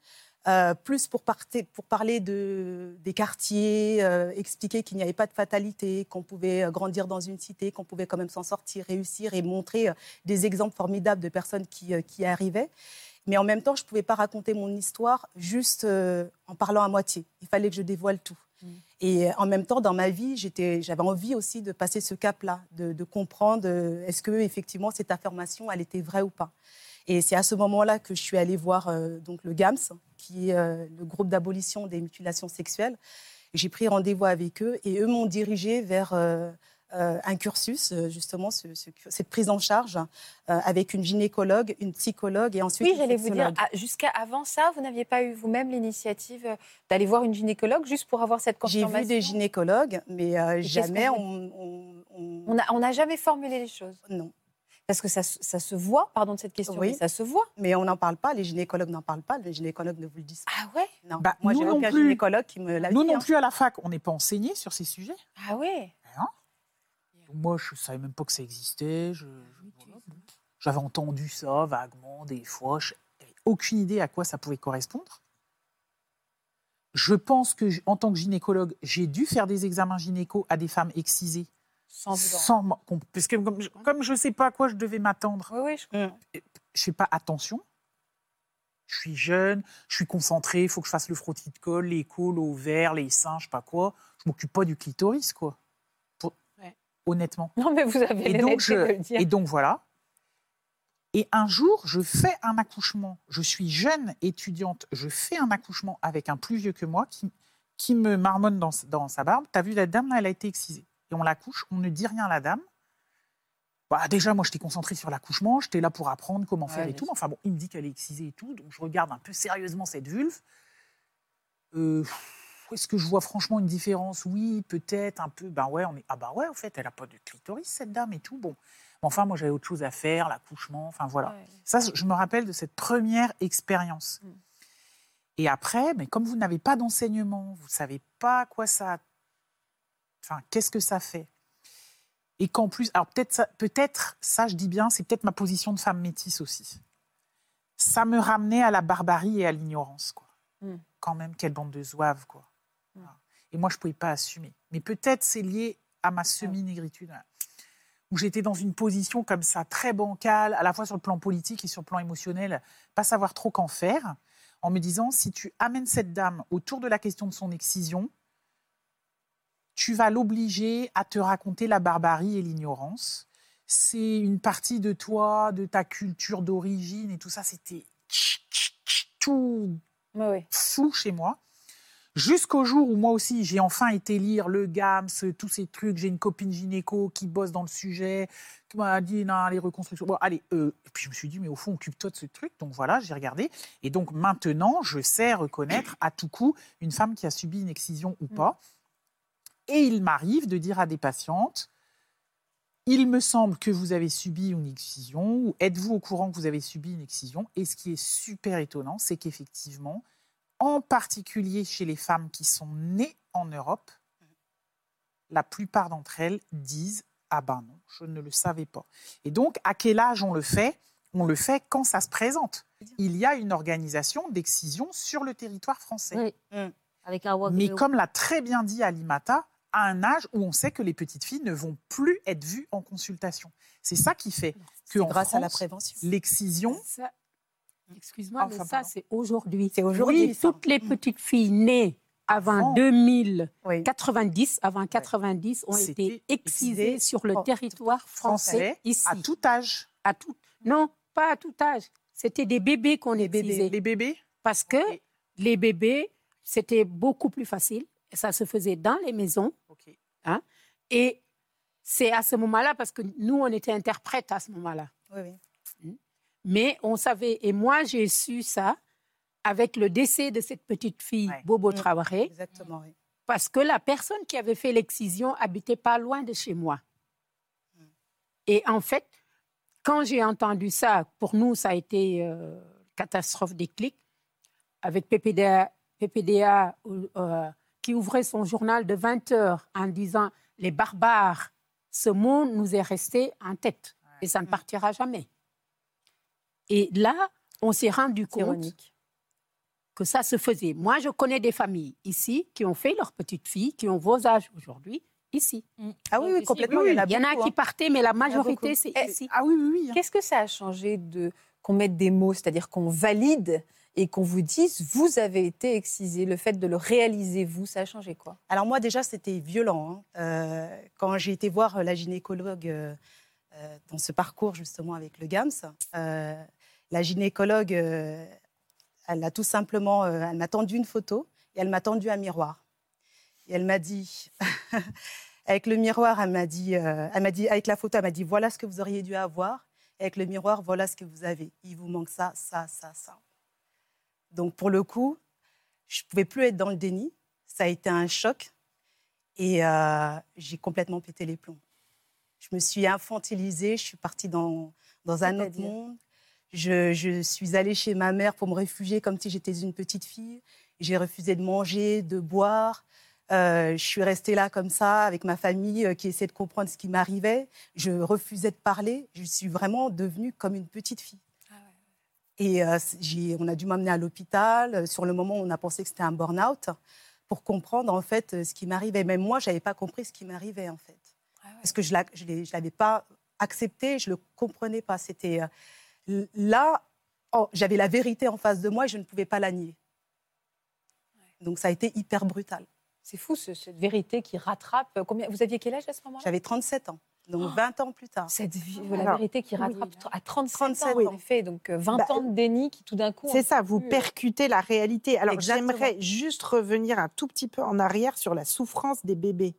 Euh, plus pour, parter, pour parler de, des quartiers, euh, expliquer qu'il n'y avait pas de fatalité, qu'on pouvait euh, grandir dans une cité, qu'on pouvait quand même s'en sortir, réussir et montrer des exemples formidables de personnes qui, qui arrivaient. Mais en même temps, je ne pouvais pas raconter mon histoire juste en parlant à moitié. Il fallait que je dévoile tout. Et euh, en même temps, dans ma vie, j'avais envie aussi de passer ce cap-là, de, de comprendre est-ce que effectivement cette affirmation, elle était vraie ou pas. Et c'est à ce moment-là que je suis allée voir euh, donc le GAMS, qui est euh, le groupe d'abolition des mutilations sexuelles. J'ai pris rendez-vous avec eux et eux m'ont dirigée vers euh, un cursus, justement, ce- ce- cette prise en charge avec une gynécologue, une psychologue et ensuite Oui, j'allais vous dire, ah, jusqu'à avant ça, vous n'aviez pas eu vous-même l'initiative d'aller voir une gynécologue juste pour avoir cette J'ai confirmation vu des gynécologues, mais jamais on n'a jamais formulé les choses. Non. Parce que ça, se- ça se voit, pardon de cette question, Oui. mais ça se voit. Mais on n'en parle pas, les gynécologues n'en parlent pas, les gynécologues ne vous le disent pas. Ah ouais? Non. Bah, Moi, nous j'ai non aucun plus. gynécologue qui me l'a Nous dit. non hein. plus à la fac, on n'est pas enseigné sur ces sujets. Ah ouais? Moi, je ne savais même pas que ça existait. je- voilà. J'avais entendu ça vaguement des fois. Je n'avais aucune idée à quoi ça pouvait correspondre. Je pense que, en tant que gynécologue, j'ai dû faire des examens gynéco à des femmes excisées. Sans Sans, parce que comme je- comme je ne sais pas à quoi je devais m'attendre, Oui, oui, je comprends. je fais pas attention. Je suis jeune, je suis concentré, il faut que je fasse le frottis de colle, les cols au vert, les seins, je sais pas quoi. Je m'occupe pas du clitoris, quoi. Pour- Ouais. Honnêtement. Non, mais vous avez Et donc, je, de le dire. et donc voilà. Et un jour, je fais un accouchement. Je suis jeune étudiante, je fais un accouchement avec un plus vieux que moi qui, qui me marmonne dans, dans sa barbe. T'as vu la dame là, elle a été excisée. Et on l'accouche, on ne dit rien à la dame. Bah, déjà, moi, j'étais concentrée sur l'accouchement, j'étais là pour apprendre comment Ouais, faire et tout. sûr. Enfin bon, il me dit qu'elle est excisée et tout, donc je regarde un peu sérieusement cette vulve. Euh, Est-ce que je vois franchement une différence? Oui, peut-être un peu. Ben ouais, on est. Ah bah ouais, au fait, elle a pas de clitoris cette dame et tout. Bon, Mais enfin, moi, j'avais autre chose à faire, l'accouchement. Enfin voilà. Ouais. Ça, je me rappelle de cette première expérience. Mm. Et après, mais comme vous n'avez pas d'enseignement, vous ne savez pas quoi ça. Enfin, qu'est-ce que ça fait? Et qu'en plus, alors peut-être ça, peut-être ça, je dis bien, c'est peut-être ma position de femme métisse aussi. Ça me ramenait à la barbarie et à l'ignorance, quoi. Mm. Quand même, quelle bande de zouaves, quoi. Mm. Voilà. Et moi, je ne pouvais pas assumer. Mais peut-être c'est lié à ma semi-négritude, hein, où j'étais dans une position comme ça, très bancale, à la fois sur le plan politique et sur le plan émotionnel, pas savoir trop qu'en faire, en me disant, si tu amènes cette dame autour de la question de son excision, tu vas l'obliger à te raconter la barbarie et l'ignorance. C'est une partie de toi, de ta culture d'origine et tout ça, c'était tout Oui, fou chez moi. Jusqu'au jour où moi aussi, j'ai enfin été lire le GAMS, tous ces trucs. J'ai une copine gynéco qui bosse dans le sujet, qui m'a dit, non, les reconstructions. Bon, allez, euh, et puis je me suis dit, mais au fond, occupe-toi de ce truc. Donc voilà, j'ai regardé. Et donc maintenant, je sais reconnaître à tout coup une femme qui a subi une excision ou pas. Et il m'arrive de dire à des patientes, il me semble que vous avez subi une excision, ou êtes-vous au courant que vous avez subi une excision? Et ce qui est super étonnant, c'est qu'effectivement, en particulier chez les femmes qui sont nées en Europe, la plupart d'entre elles disent Ah ben non, je ne le savais pas. Et donc, à quel âge on le fait? On le fait quand ça se présente. Il y a une organisation d'excision sur le territoire français. Oui. Mm. Avec Mais comme l'a très bien dit Alimata, à un âge où on sait que les petites filles ne vont plus être vues en consultation. C'est ça qui fait que C'est en grâce à la France, l'excision. Excuse-moi, Enfin, mais ça, c'est aujourd'hui. C'est aujourd'hui, Oui, toutes les petites filles nées avant Avant. 2090, Oui. avant 90, ont été excisées sur le territoire français, français, ici. à tout âge, À tout- Non, pas à tout âge. C'était des bébés qu'on excisait. les bébés, Parce que les bébés, c'était beaucoup plus facile. Ça se faisait dans les maisons. Ok. Et c'est à ce moment-là, parce que nous, on était interprètes à ce moment-là. Oui, oui. Mais on savait, et moi j'ai su ça avec le décès de cette petite fille, Ouais. Bobo Mm. Traoré, Exactement, oui. parce que la personne qui avait fait l'excision habitait pas loin de chez moi. Et en fait, quand j'ai entendu ça, pour nous, ça a été euh, catastrophe déclic, avec PPDA, PPDA euh, qui ouvrait son journal de 20 heures en disant Les barbares, ce mot nous est resté en tête et ça ne partira jamais. Et là, on s'est rendu compte Ironique. que ça se faisait. Moi, je connais des familles ici qui ont fait leur petite fille, qui ont vos âges aujourd'hui, ici. Ah oui, complètement. Oui, il y en a il y en a beaucoup, qui hein. partaient, mais la majorité, c'est Eh, ici. Ah oui, oui, oui. hein. Qu'est-ce que ça a changé de qu'on mette des mots, c'est-à-dire qu'on valide et qu'on vous dise vous avez été excisé, le fait de le réaliser vous, ça a changé quoi? Alors moi déjà c'était violent. hein. Euh, quand j'ai été voir euh, la gynécologue euh, dans ce parcours justement avec le GAMS, la gynécologue, elle a tout simplement, elle m'a tendu une photo et elle m'a tendu un miroir. Et elle m'a dit, [LAUGHS] avec le miroir, elle m'a dit, elle m'a dit, avec la photo, elle m'a dit voilà ce que vous auriez dû avoir. Et avec le miroir, voilà ce que vous avez. Il vous manque ça, ça, ça, ça. Donc pour le coup, je pouvais plus être dans le déni. Ça a été un choc. Et euh, j'ai complètement pété les plombs. Je me suis infantilisée, je suis partie dans, dans un autre monde. Je, je suis allée chez ma mère pour me réfugier comme si j'étais une petite fille. J'ai refusé de manger, de boire. Euh, je suis restée là comme ça avec ma famille euh, qui essayait de comprendre ce qui m'arrivait. Je refusais de parler. Je suis vraiment devenue comme une petite fille. Et euh, on a dû m'amener à l'hôpital. Euh, Sur le moment, on a pensé que c'était un burn-out pour comprendre en fait euh, ce qui m'arrivait. Même moi, j'avais pas compris ce qui m'arrivait en fait, parce que je je je l'avais pas accepté, je le comprenais pas. C'était euh, là, oh, j'avais la vérité en face de moi et je ne pouvais pas la nier. Donc ça a été hyper brutal. C'est fou ce- cette vérité qui rattrape. Combien vous aviez quel âge à ce moment-là? J'avais 37 ans, donc Oh 20 ans plus tard. Cette vie- la Alors, vérité qui oui, rattrape là. à 37, 37 ans, ans. en effet, donc euh, 20 Bah, ans de déni qui tout d'un coup. C'est ça, vous euh, percutez la réalité. Alors j'aimerais juste revenir un tout petit peu en arrière sur la souffrance des bébés.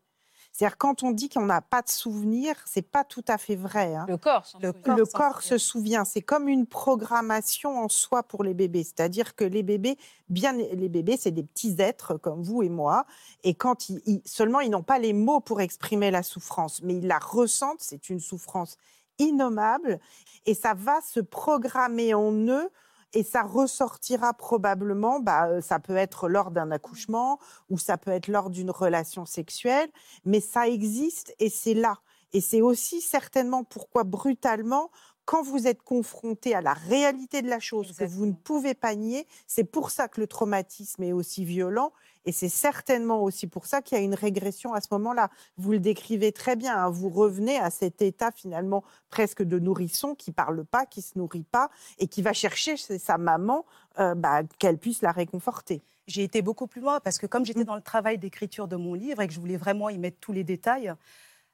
C'est-à-dire quand on dit qu'on n'a pas de souvenir, c'est pas tout à fait vrai. hein. Le corps. Le corps Le corps souvient. se souvient. C'est comme une programmation en soi pour les bébés. C'est-à-dire que les bébés, bien les bébés, c'est des petits êtres comme vous et moi. Et quand ils, ils- seulement ils n'ont pas les mots pour exprimer la souffrance, mais ils la ressentent. C'est une souffrance innommable et ça va se programmer en eux. Et ça ressortira probablement, bah, euh, ça peut être lors d'un accouchement ou ça peut être lors d'une relation sexuelle, mais ça existe et c'est là. Et c'est aussi certainement pourquoi brutalement, quand vous êtes confronté à la réalité de la chose que vous ne pouvez pas nier, c'est pour ça que le traumatisme est aussi violent. Et c'est certainement aussi pour ça qu'il y a une régression à ce moment-là. Vous le décrivez très bien. hein, Vous revenez à cet état finalement presque de nourrisson qui parle pas, qui se nourrit pas et qui va chercher chez sa maman euh, bah, qu'elle puisse la réconforter. J'ai été beaucoup plus loin parce que comme Mm. j'étais dans le travail d'écriture de mon livre et que je voulais vraiment y mettre tous les détails,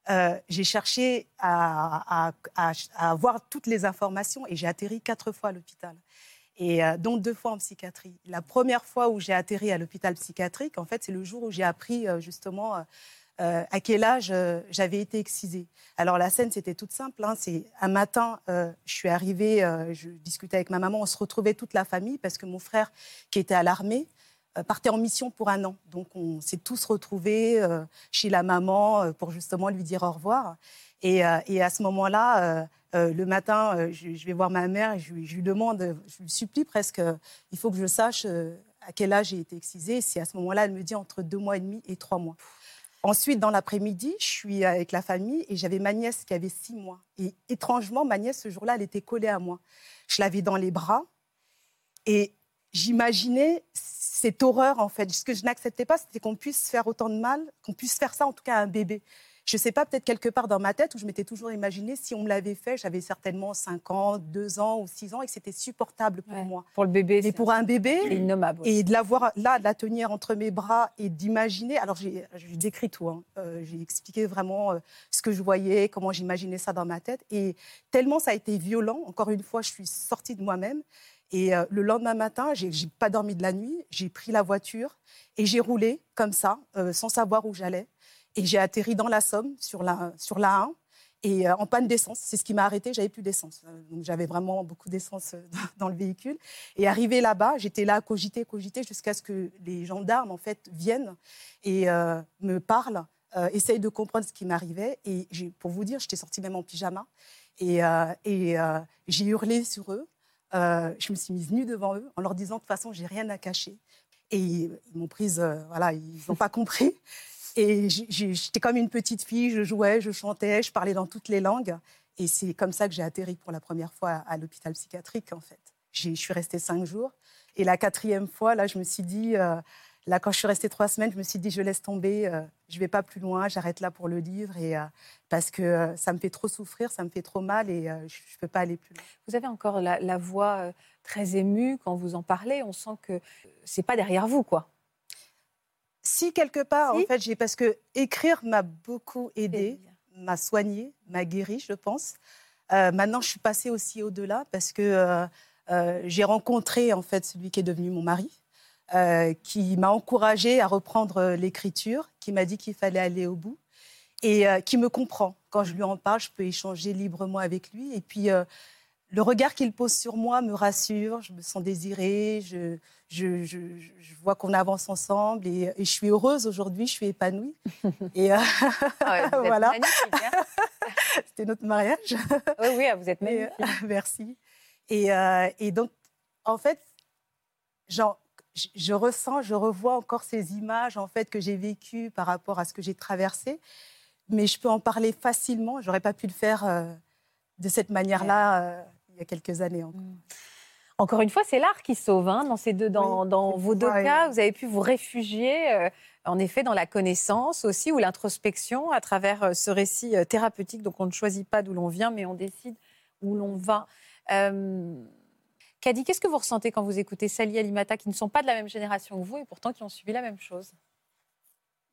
euh, j'ai cherché à, à- à- à avoir toutes les informations et j'ai atterri quatre fois à l'hôpital. Et euh, dont deux fois en psychiatrie. La première fois où j'ai atterri à l'hôpital psychiatrique, en fait, c'est le jour où j'ai appris euh, justement euh, à quel âge j'avais été excisée. Alors la scène, c'était toute simple. hein. C'est un matin, je suis arrivée, je discutais avec ma maman, on se retrouvait toute la famille parce que mon frère, qui était à l'armée, partait en mission pour un an. Donc on s'est tous retrouvés chez la maman pour justement lui dire au revoir. Et à ce moment-là, euh, le matin, euh, je, vais voir ma mère et je, lui- demande, je lui supplie presque, euh, il faut que je sache à quel âge j'ai été excisée. C'est à ce moment-là, elle me dit entre deux mois et demi et trois mois. Ensuite, dans l'après-midi, je suis avec la famille et j'avais ma nièce qui avait six mois. Et étrangement, ma nièce, ce jour-là, elle était collée à moi. Je l'avais dans les bras et j'imaginais cette horreur, en fait. Ce que je n'acceptais pas, c'était qu'on puisse faire autant de mal, qu'on puisse faire ça, en tout cas, à un bébé. Je ne sais pas, peut-être quelque part dans ma tête où je m'étais toujours imaginé, si on me l'avait fait, j'avais certainement 5 ans, 2 ans ou 6 ans et que c'était supportable pour Ouais. moi. Pour le bébé, c'est pour un bébé, innommable. et de la voir là, de la tenir entre mes bras et d'imaginer. Alors, j'ai décrit tout. hein. Euh, j'ai expliqué vraiment euh, ce que je voyais, comment j'imaginais ça dans ma tête. Et tellement ça a été violent, encore une fois, je suis sortie de moi-même. Et euh, le lendemain matin, j'ai pas dormi de la nuit. J'ai pris la voiture et j'ai roulé comme ça, sans savoir où j'allais. Et j'ai atterri dans la Somme, sur la, sur la 1, et euh, en panne d'essence. C'est ce qui m'a arrêté, j'avais plus d'essence. Euh, Donc j'avais vraiment beaucoup d'essence euh, dans, le véhicule. Et arrivé là-bas, j'étais là à cogiter, cogiter, jusqu'à ce que les gendarmes, en fait, viennent et me parlent, essayent de comprendre ce qui m'arrivait. Et pour vous dire, j'étais sortie même en pyjama. Et, j'ai hurlé sur eux. Je me suis mise nue devant eux en leur disant, de toute façon, j'ai rien à cacher. Et ils m'ont prise, voilà, ils n'ont pas compris. Et j'étais comme une petite fille, je jouais, je chantais, je parlais dans toutes les langues. Et c'est comme ça que j'ai atterri pour la première fois à l'hôpital psychiatrique, en fait. Je suis restée cinq jours. Et la quatrième fois, là, je me suis dit, euh, là, quand je suis restée trois semaines, je me suis dit, je laisse tomber, euh, je ne vais pas plus loin, j'arrête là pour le livre. Et, euh, parce que ça me fait trop souffrir, ça me fait trop mal et je ne peux pas aller plus loin. Vous avez encore la, la voix très émue quand vous en parlez. On sent que c'est pas derrière vous, quoi. Si, quelque part, en fait, j'ai parce que écrire m'a beaucoup aidé, m'a soigné, m'a guéri, je pense. Euh, maintenant, je suis passée aussi au-delà parce que euh, euh, j'ai rencontré en fait celui qui est devenu mon mari, qui m'a encouragée à reprendre l'écriture, qui m'a dit qu'il fallait aller au bout et qui me comprend. Quand je lui en parle, je peux échanger librement avec lui. Et puis, le regard qu'il pose sur moi me rassure, je me sens désirée, je, je, je, vois qu'on avance ensemble et, je suis heureuse aujourd'hui, je suis épanouie. [LAUGHS] et euh, ah voilà. Hein. [LAUGHS] C'était notre mariage. Oui, oui, ah, vous êtes magnifique. Euh, [LAUGHS] merci. Et, euh, et, donc, en fait, genre, je, ressens, je revois encore ces images en fait que j'ai vécues par rapport à ce que j'ai traversé, mais je peux en parler facilement. J'aurais pas pu le faire de cette manière-là il y a quelques années encore. Mm. Encore une fois, c'est l'art qui sauve. Hein, dans, ces deux, dans, vos deux cas, vous avez pu vous réfugier, euh, en effet, dans la connaissance aussi, ou l'introspection, à travers euh, ce récit euh, thérapeutique. Donc, on ne choisit pas d'où l'on vient, mais on décide où l'on va. Kadi, qu'est-ce que vous ressentez quand vous écoutez Sally et Alimata, qui ne sont pas de la même génération que vous, et pourtant qui ont subi la même chose?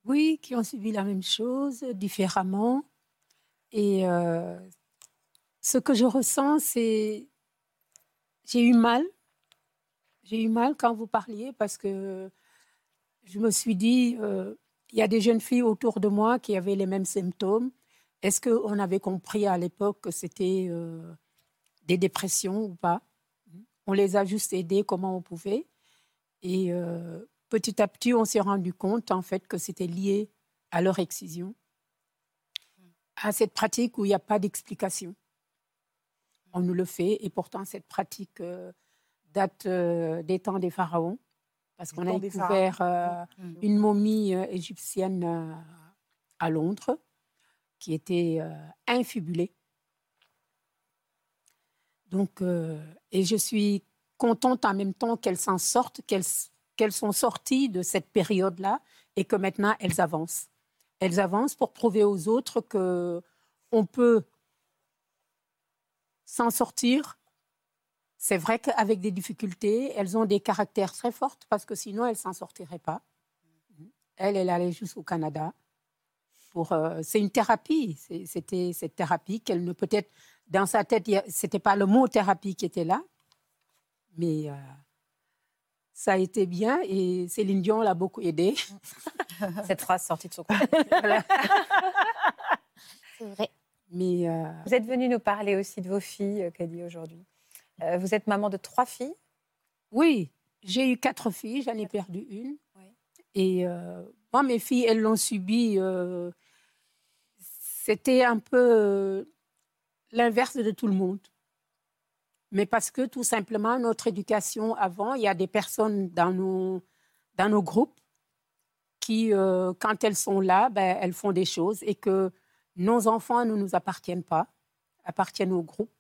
Oui, qui ont subi la même chose, différemment. Et ce que je ressens, c'est j'ai eu mal. J'ai eu mal quand vous parliez parce que je me suis dit, euh, il y a des jeunes filles autour de moi qui avaient les mêmes symptômes. Est-ce qu'on avait compris à l'époque que c'était euh, des dépressions ou pas? On les a juste aidées comment on pouvait. Et euh, petit à petit, on s'est rendu compte en fait que c'était lié à leur excision, à cette pratique où il n'y a pas d'explication on nous le fait. Et pourtant, cette pratique euh, date euh, des temps des pharaons, parce qu'on a découvert euh, une momie égyptienne à Londres qui était infibulée. Donc, et je suis contente en même temps qu'elles s'en sortent, qu'elles sont sorties de cette période-là et que maintenant elles avancent. Elles avancent pour prouver aux autres que on peut s'en sortir. C'est vrai qu'avec des difficultés, elles ont des caractères très forts parce que sinon, elles ne s'en sortiraient pas. Elle, elle allait jusqu'au Canada. Pour, euh, c'est une thérapie. C'était cette thérapie qu'elle ne peut-être dans sa tête, c'était pas le mot thérapie qui était là, mais euh, ça a été bien et Céline Dion l'a beaucoup aidé. [LAUGHS] Cette phrase sortie de son [LAUGHS] corps. C'est vrai. Euh, vous êtes venue nous parler aussi de vos filles, Kadi, euh, aujourd'hui. Euh, vous êtes maman de trois filles Oui, j'ai eu quatre filles, j'en ai perdu une. Et moi, mes filles, elles l'ont subi. C'était un peu l'inverse de tout le monde. Mais parce que tout simplement, notre éducation avant, il y a des personnes dans nos, dans nos groupes qui, quand elles sont là, ben, elles font des choses et que nos enfants ne nous appartiennent pas, appartiennent au groupe.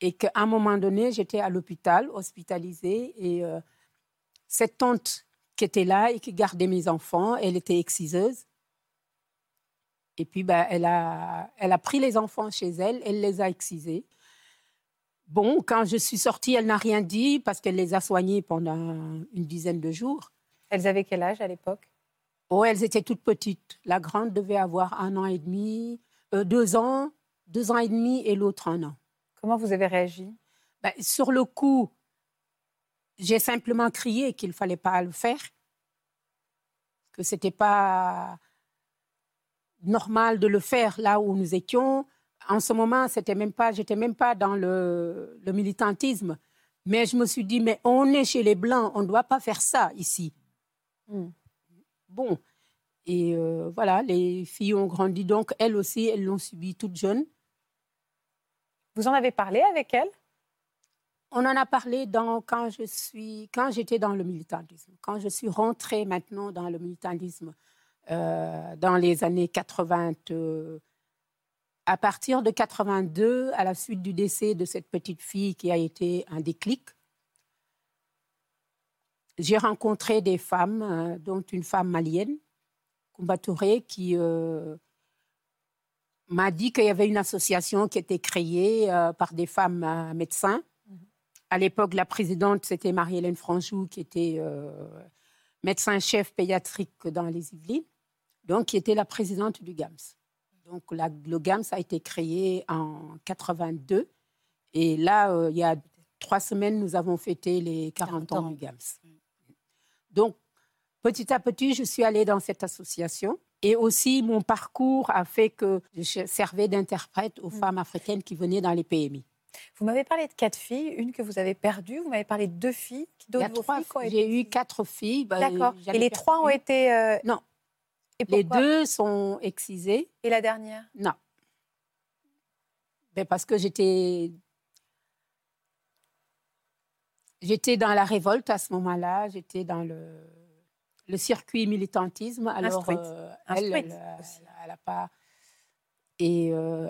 Et qu'à un moment donné, j'étais à l'hôpital, hospitalisée, et euh, cette tante qui était là et qui gardait mes enfants, elle était exciseuse. Et puis, ben, elle, a, elle a pris les enfants chez elle, elle les a excisés. Bon, quand je suis sortie, elle n'a rien dit parce qu'elle les a soignés pendant une dizaine de jours. Elles avaient quel âge à l'époque? Oh, elles étaient toutes petites. La grande devait avoir un an et demi, euh, deux ans, deux ans et demi, et l'autre un an. Comment vous avez réagi? Ben, Sur le coup, j'ai simplement crié qu'il ne fallait pas le faire, que ce n'était pas normal de le faire là où nous étions. En ce moment, c'était même pas, j'étais même pas dans le, militantisme, mais je me suis dit, mais on est chez les blancs, on ne doit pas faire ça ici. Hmm. Bon, et euh, voilà, les filles ont grandi, donc elles aussi, elles l'ont subi toutes jeunes. Vous en avez parlé avec elles? On en a parlé dans, quand je suis, quand j'étais dans le militantisme. Quand je suis rentrée maintenant dans le militantisme, euh, dans les années 80. euh, à partir de 82, à la suite du décès de cette petite fille qui a été un déclic, j'ai rencontré des femmes, euh, dont une femme malienne, Koumba Touré, qui euh, m'a dit qu'il y avait une association qui était créée euh, par des femmes euh, médecins. À l'époque, la présidente, c'était Marie-Hélène Franjou, qui était médecin-chef pédiatrique dans les Yvelines, donc qui était la présidente du GAMS. Donc la- le GAMS a été créé en 82. Et là, il y a trois semaines, nous avons fêté les 40, 40 ans ans. du GAMS. Donc, petit à petit, je suis allée dans cette association. Et aussi, mon parcours a fait que je servais d'interprète aux femmes africaines qui venaient dans les PMI. Vous m'avez parlé de quatre filles, une que vous avez perdue. Vous m'avez parlé de deux filles. Qui Il y d'autres trois filles J'ai eu quatre filles. bah, D'accord. Et les trois ont été. euh, Non. Et Les deux sont excisés. Et la dernière? Non. Ben, parce que j'étais. J'étais dans la révolte à ce moment-là. J'étais dans le, le circuit militantisme. Alors, Instruite. euh, elle, Instruite elle, aussi. elle a pas. Et euh,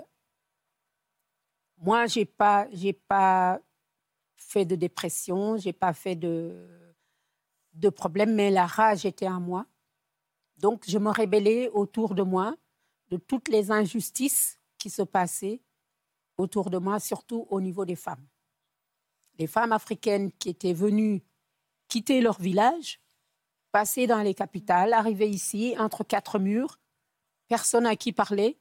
moi, j'ai pas, j'ai pas fait de dépression. J'ai pas fait de de problème, mais la rage était en moi. Donc, je me rébellais autour de moi de toutes les injustices qui se passaient autour de moi, surtout au niveau des femmes. Les femmes africaines qui étaient venues quitter leur village, passer dans les capitales, arriver ici, entre quatre murs, personne à qui parler.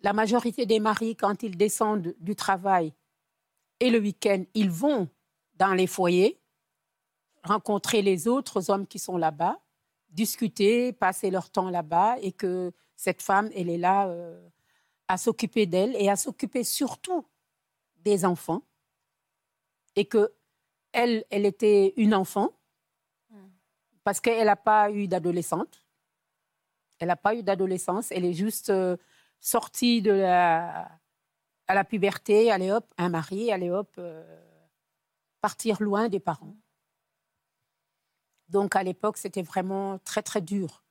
La majorité des maris, quand ils descendent du travail et le week-end, ils vont dans les foyers, rencontrer les autres hommes qui sont là-bas, discuter, passer leur temps là-bas, et que cette femme, elle est là euh, à s'occuper d'elle et à s'occuper surtout des enfants, et que elle, elle était une enfant, parce qu'elle n'a pas eu d'adolescente. Elle n'a pas eu d'adolescence, elle est juste euh, sortie de la, à la puberté, allez hop, un mari, allez hop, euh, partir loin des parents. Donc à l'époque, c'était vraiment très très dur.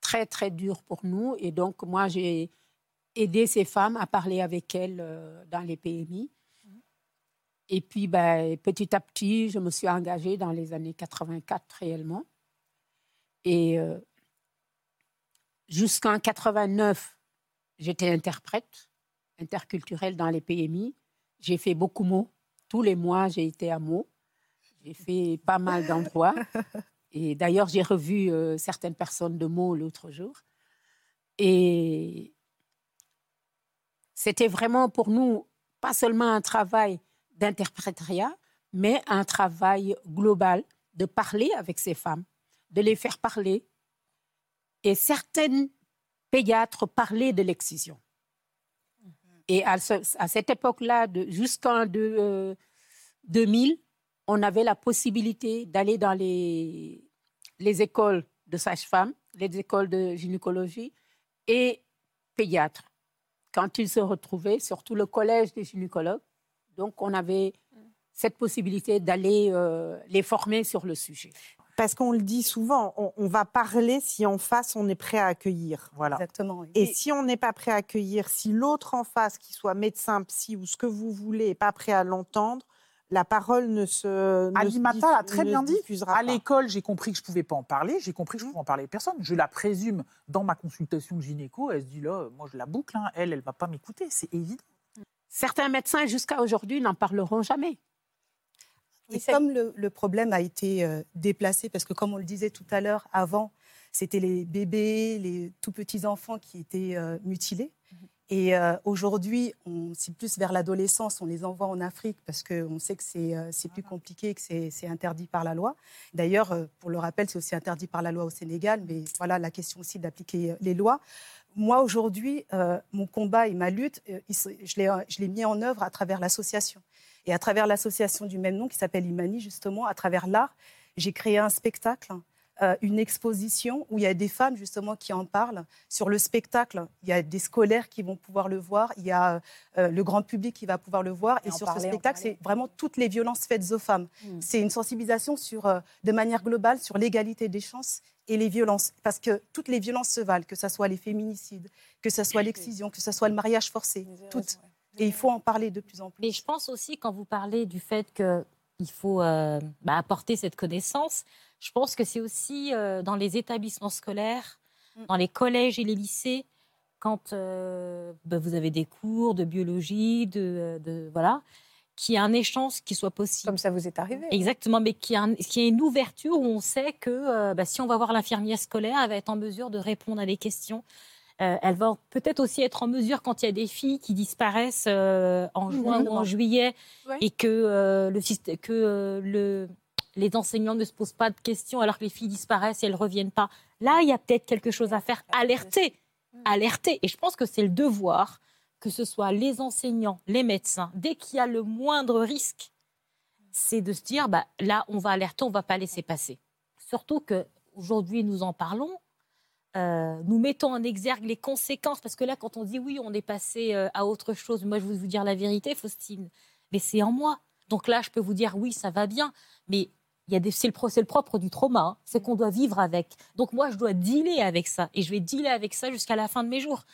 Très très dur pour nous. Et donc moi, j'ai aidé ces femmes à parler avec elles euh, dans les PMI. Et puis ben, petit à petit, je me suis engagée dans les années 84 réellement. Et euh, jusqu'en 89, j'étais interprète interculturelle dans les PMI. J'ai fait beaucoup mots. Tous les mois, j'ai été à mots. J'ai fait pas mal d'endroits. Et d'ailleurs, j'ai revu euh, certaines personnes de mots l'autre jour. Et c'était vraiment pour nous, pas seulement un travail d'interprétariat, mais un travail global de parler avec ces femmes, de les faire parler. Et certaines pédiatres parlaient de l'excision. Et à, ce- à cette époque-là, jusqu'en de, euh, 2000, on avait la possibilité d'aller dans les, les écoles de sages-femmes, les écoles de gynécologie et pédiatres. Quand ils se retrouvaient, surtout le collège des gynécologues, donc on avait cette possibilité d'aller euh, les former sur le sujet. Parce qu'on le dit souvent, on, on va parler si en face on est prêt à accueillir. Voilà. Exactement. oui. Et si on n'est pas prêt à accueillir, si l'autre en face, qu'il soit médecin, psy ou ce que vous voulez, n'est pas prêt à l'entendre, la parole ne se. Alimata l'a diffu- très bien dit. diffusera À l'école, j'ai compris que je ne pouvais pas en parler. J'ai compris que je ne pouvais en parler à personne. Je la présume dans ma consultation de gynéco. Elle se dit là, moi je la boucle. hein. Elle, elle ne va pas m'écouter. C'est évident. Certains médecins, jusqu'à aujourd'hui, n'en parleront jamais. Et comme le, le problème a été euh, déplacé, parce que comme on le disait tout à l'heure, avant, c'était les bébés, les tout petits enfants qui étaient euh, mutilés. Et euh, aujourd'hui, on- c'est plus vers l'adolescence, on les envoie en Afrique parce qu'on sait que c'est euh, c'est plus compliqué, que c'est c'est interdit par la loi. D'ailleurs, pour le rappel, c'est aussi interdit par la loi au Sénégal, mais voilà la question aussi d'appliquer les lois. Moi, aujourd'hui, euh, mon combat et ma lutte, euh, je l'ai mis en œuvre à travers l'association. Et à travers l'association du même nom qui s'appelle Imani, justement, à travers l'art, j'ai créé un spectacle, euh, une exposition où il y a des femmes justement qui en parlent. Sur le spectacle, il y a des scolaires qui vont pouvoir le voir, il y a le grand public qui va pouvoir le voir. Et sur parler, ce spectacle, c'est vraiment toutes les violences faites aux femmes. Mm. C'est une sensibilisation sur, de manière globale sur l'égalité des chances et les violences, parce que toutes les violences se valent, que ce soit les féminicides, que ce soit l'excision, que ce soit le mariage forcé, toutes. Et il faut en parler de plus en plus. Mais je pense aussi, quand vous parlez du fait qu'il faut euh, bah, apporter cette connaissance, je pense que c'est aussi euh, dans les établissements scolaires, mm. dans les collèges et les lycées, quand euh, bah, vous avez des cours de biologie, de, de voilà, qu'il y ait un échange qui soit possible. Comme ça vous est arrivé. Exactement, mais qu'il y, ait une ouverture où on sait que bah, si on va voir l'infirmière scolaire, elle va être en mesure de répondre à des questions euh, elle va peut-être aussi être en mesure quand il y a des filles qui disparaissent euh, en juin ou en juillet et que, euh, le, que le, les enseignants ne se posent pas de questions alors que les filles disparaissent et elles ne reviennent pas. Là, il y a peut-être quelque chose à faire. Alerter. Mm. Alerter. Et je pense que c'est le devoir, que ce soit les enseignants, les médecins, dès qu'il y a le moindre risque, c'est de se dire, bah, là, on va alerter, on ne va pas laisser passer. Surtout qu'aujourd'hui, nous en parlons, euh, nous mettons en exergue les conséquences, parce que là, quand on dit oui, on est passé euh, à autre chose, moi je veux vous dire la vérité, Faustine, mais c'est en moi. Donc là, je peux vous dire oui, ça va bien, mais c'est le, le, propre du trauma, hein. c'est qu'on doit vivre avec. Donc moi, je dois dealer avec ça, et je vais dealer avec ça jusqu'à la fin de mes jours.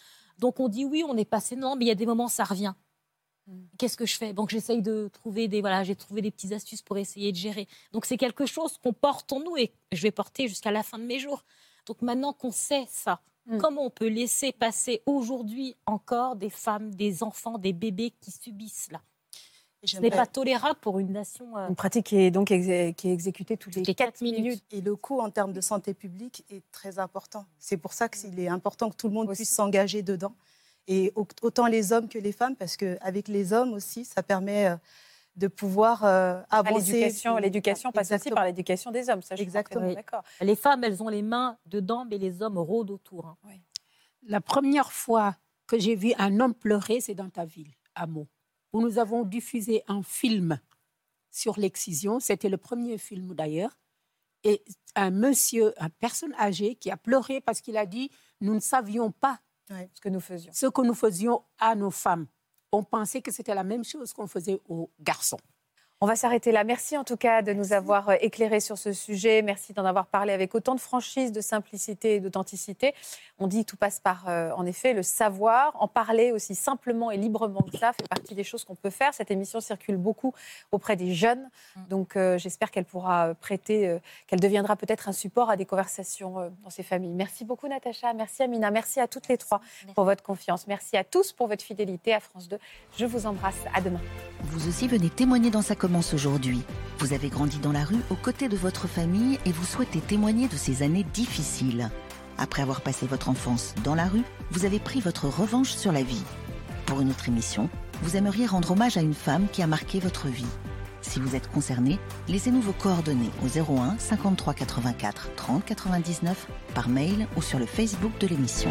Donc on dit oui, on est passé, non, mais il y a des moments, ça revient. Mm. Qu'est-ce que je fais? Donc j'essaye de trouver des voilà, j'ai trouvé des petites astuces pour essayer de gérer. Donc c'est quelque chose qu'on porte en nous et je vais porter jusqu'à la fin de mes jours. Donc maintenant qu'on sait ça, mm. comment on peut laisser passer aujourd'hui encore des femmes, des enfants, des bébés qui subissent là? Ce n'est pas tolérable pour une nation. Euh, une pratique qui est donc qui est exécutée toutes les, 4 minutes. Et le coût en termes de santé publique est très important. C'est pour ça qu'il est important que tout le monde puisse s'engager dedans. Et autant les hommes que les femmes, parce qu'avec les hommes aussi, ça permet euh, de pouvoir euh, avancer. L'éducation passe aussi par l'éducation des hommes, ça je Exactement. D'accord. Les femmes, elles ont les mains dedans, mais les hommes rôdent autour. Hein. La première fois que j'ai vu un homme pleurer, c'est dans ta ville, à Meaux, où nous avons diffusé un film sur l'excision. C'était le premier film d'ailleurs. Et un monsieur, une personne âgée qui a pleuré parce qu'il a dit nous ne savions pas ce que nous faisions. Ce que nous faisions à nos femmes on pensait que c'était la même chose qu'on faisait aux garçons. On va s'arrêter là. Merci en tout cas de nous avoir euh, éclairé sur ce sujet. Merci d'en avoir parlé avec autant de franchise, de simplicité et d'authenticité. On dit tout passe par, euh, en effet, le savoir. En parler aussi simplement et librement que ça fait partie des choses qu'on peut faire. Cette émission circule beaucoup auprès des jeunes. Mm. Donc euh, j'espère qu'elle pourra prêter, qu'elle deviendra peut-être un support à des conversations dans ces familles. Merci beaucoup Natacha. Merci Amina. Merci à toutes les trois pour votre confiance. Merci à tous pour votre fidélité à France 2. Je vous embrasse. À demain. Vous aussi venez témoigner dans sa aujourd'hui. Vous avez grandi dans la rue aux côtés de votre famille et vous souhaitez témoigner de ces années difficiles. Après avoir passé votre enfance dans la rue, vous avez pris votre revanche sur la vie. Pour une autre émission, vous aimeriez rendre hommage à une femme qui a marqué votre vie. Si vous êtes concerné, laissez-nous vos coordonnées au 01 53 84 30 99 par mail ou sur le Facebook de l'émission.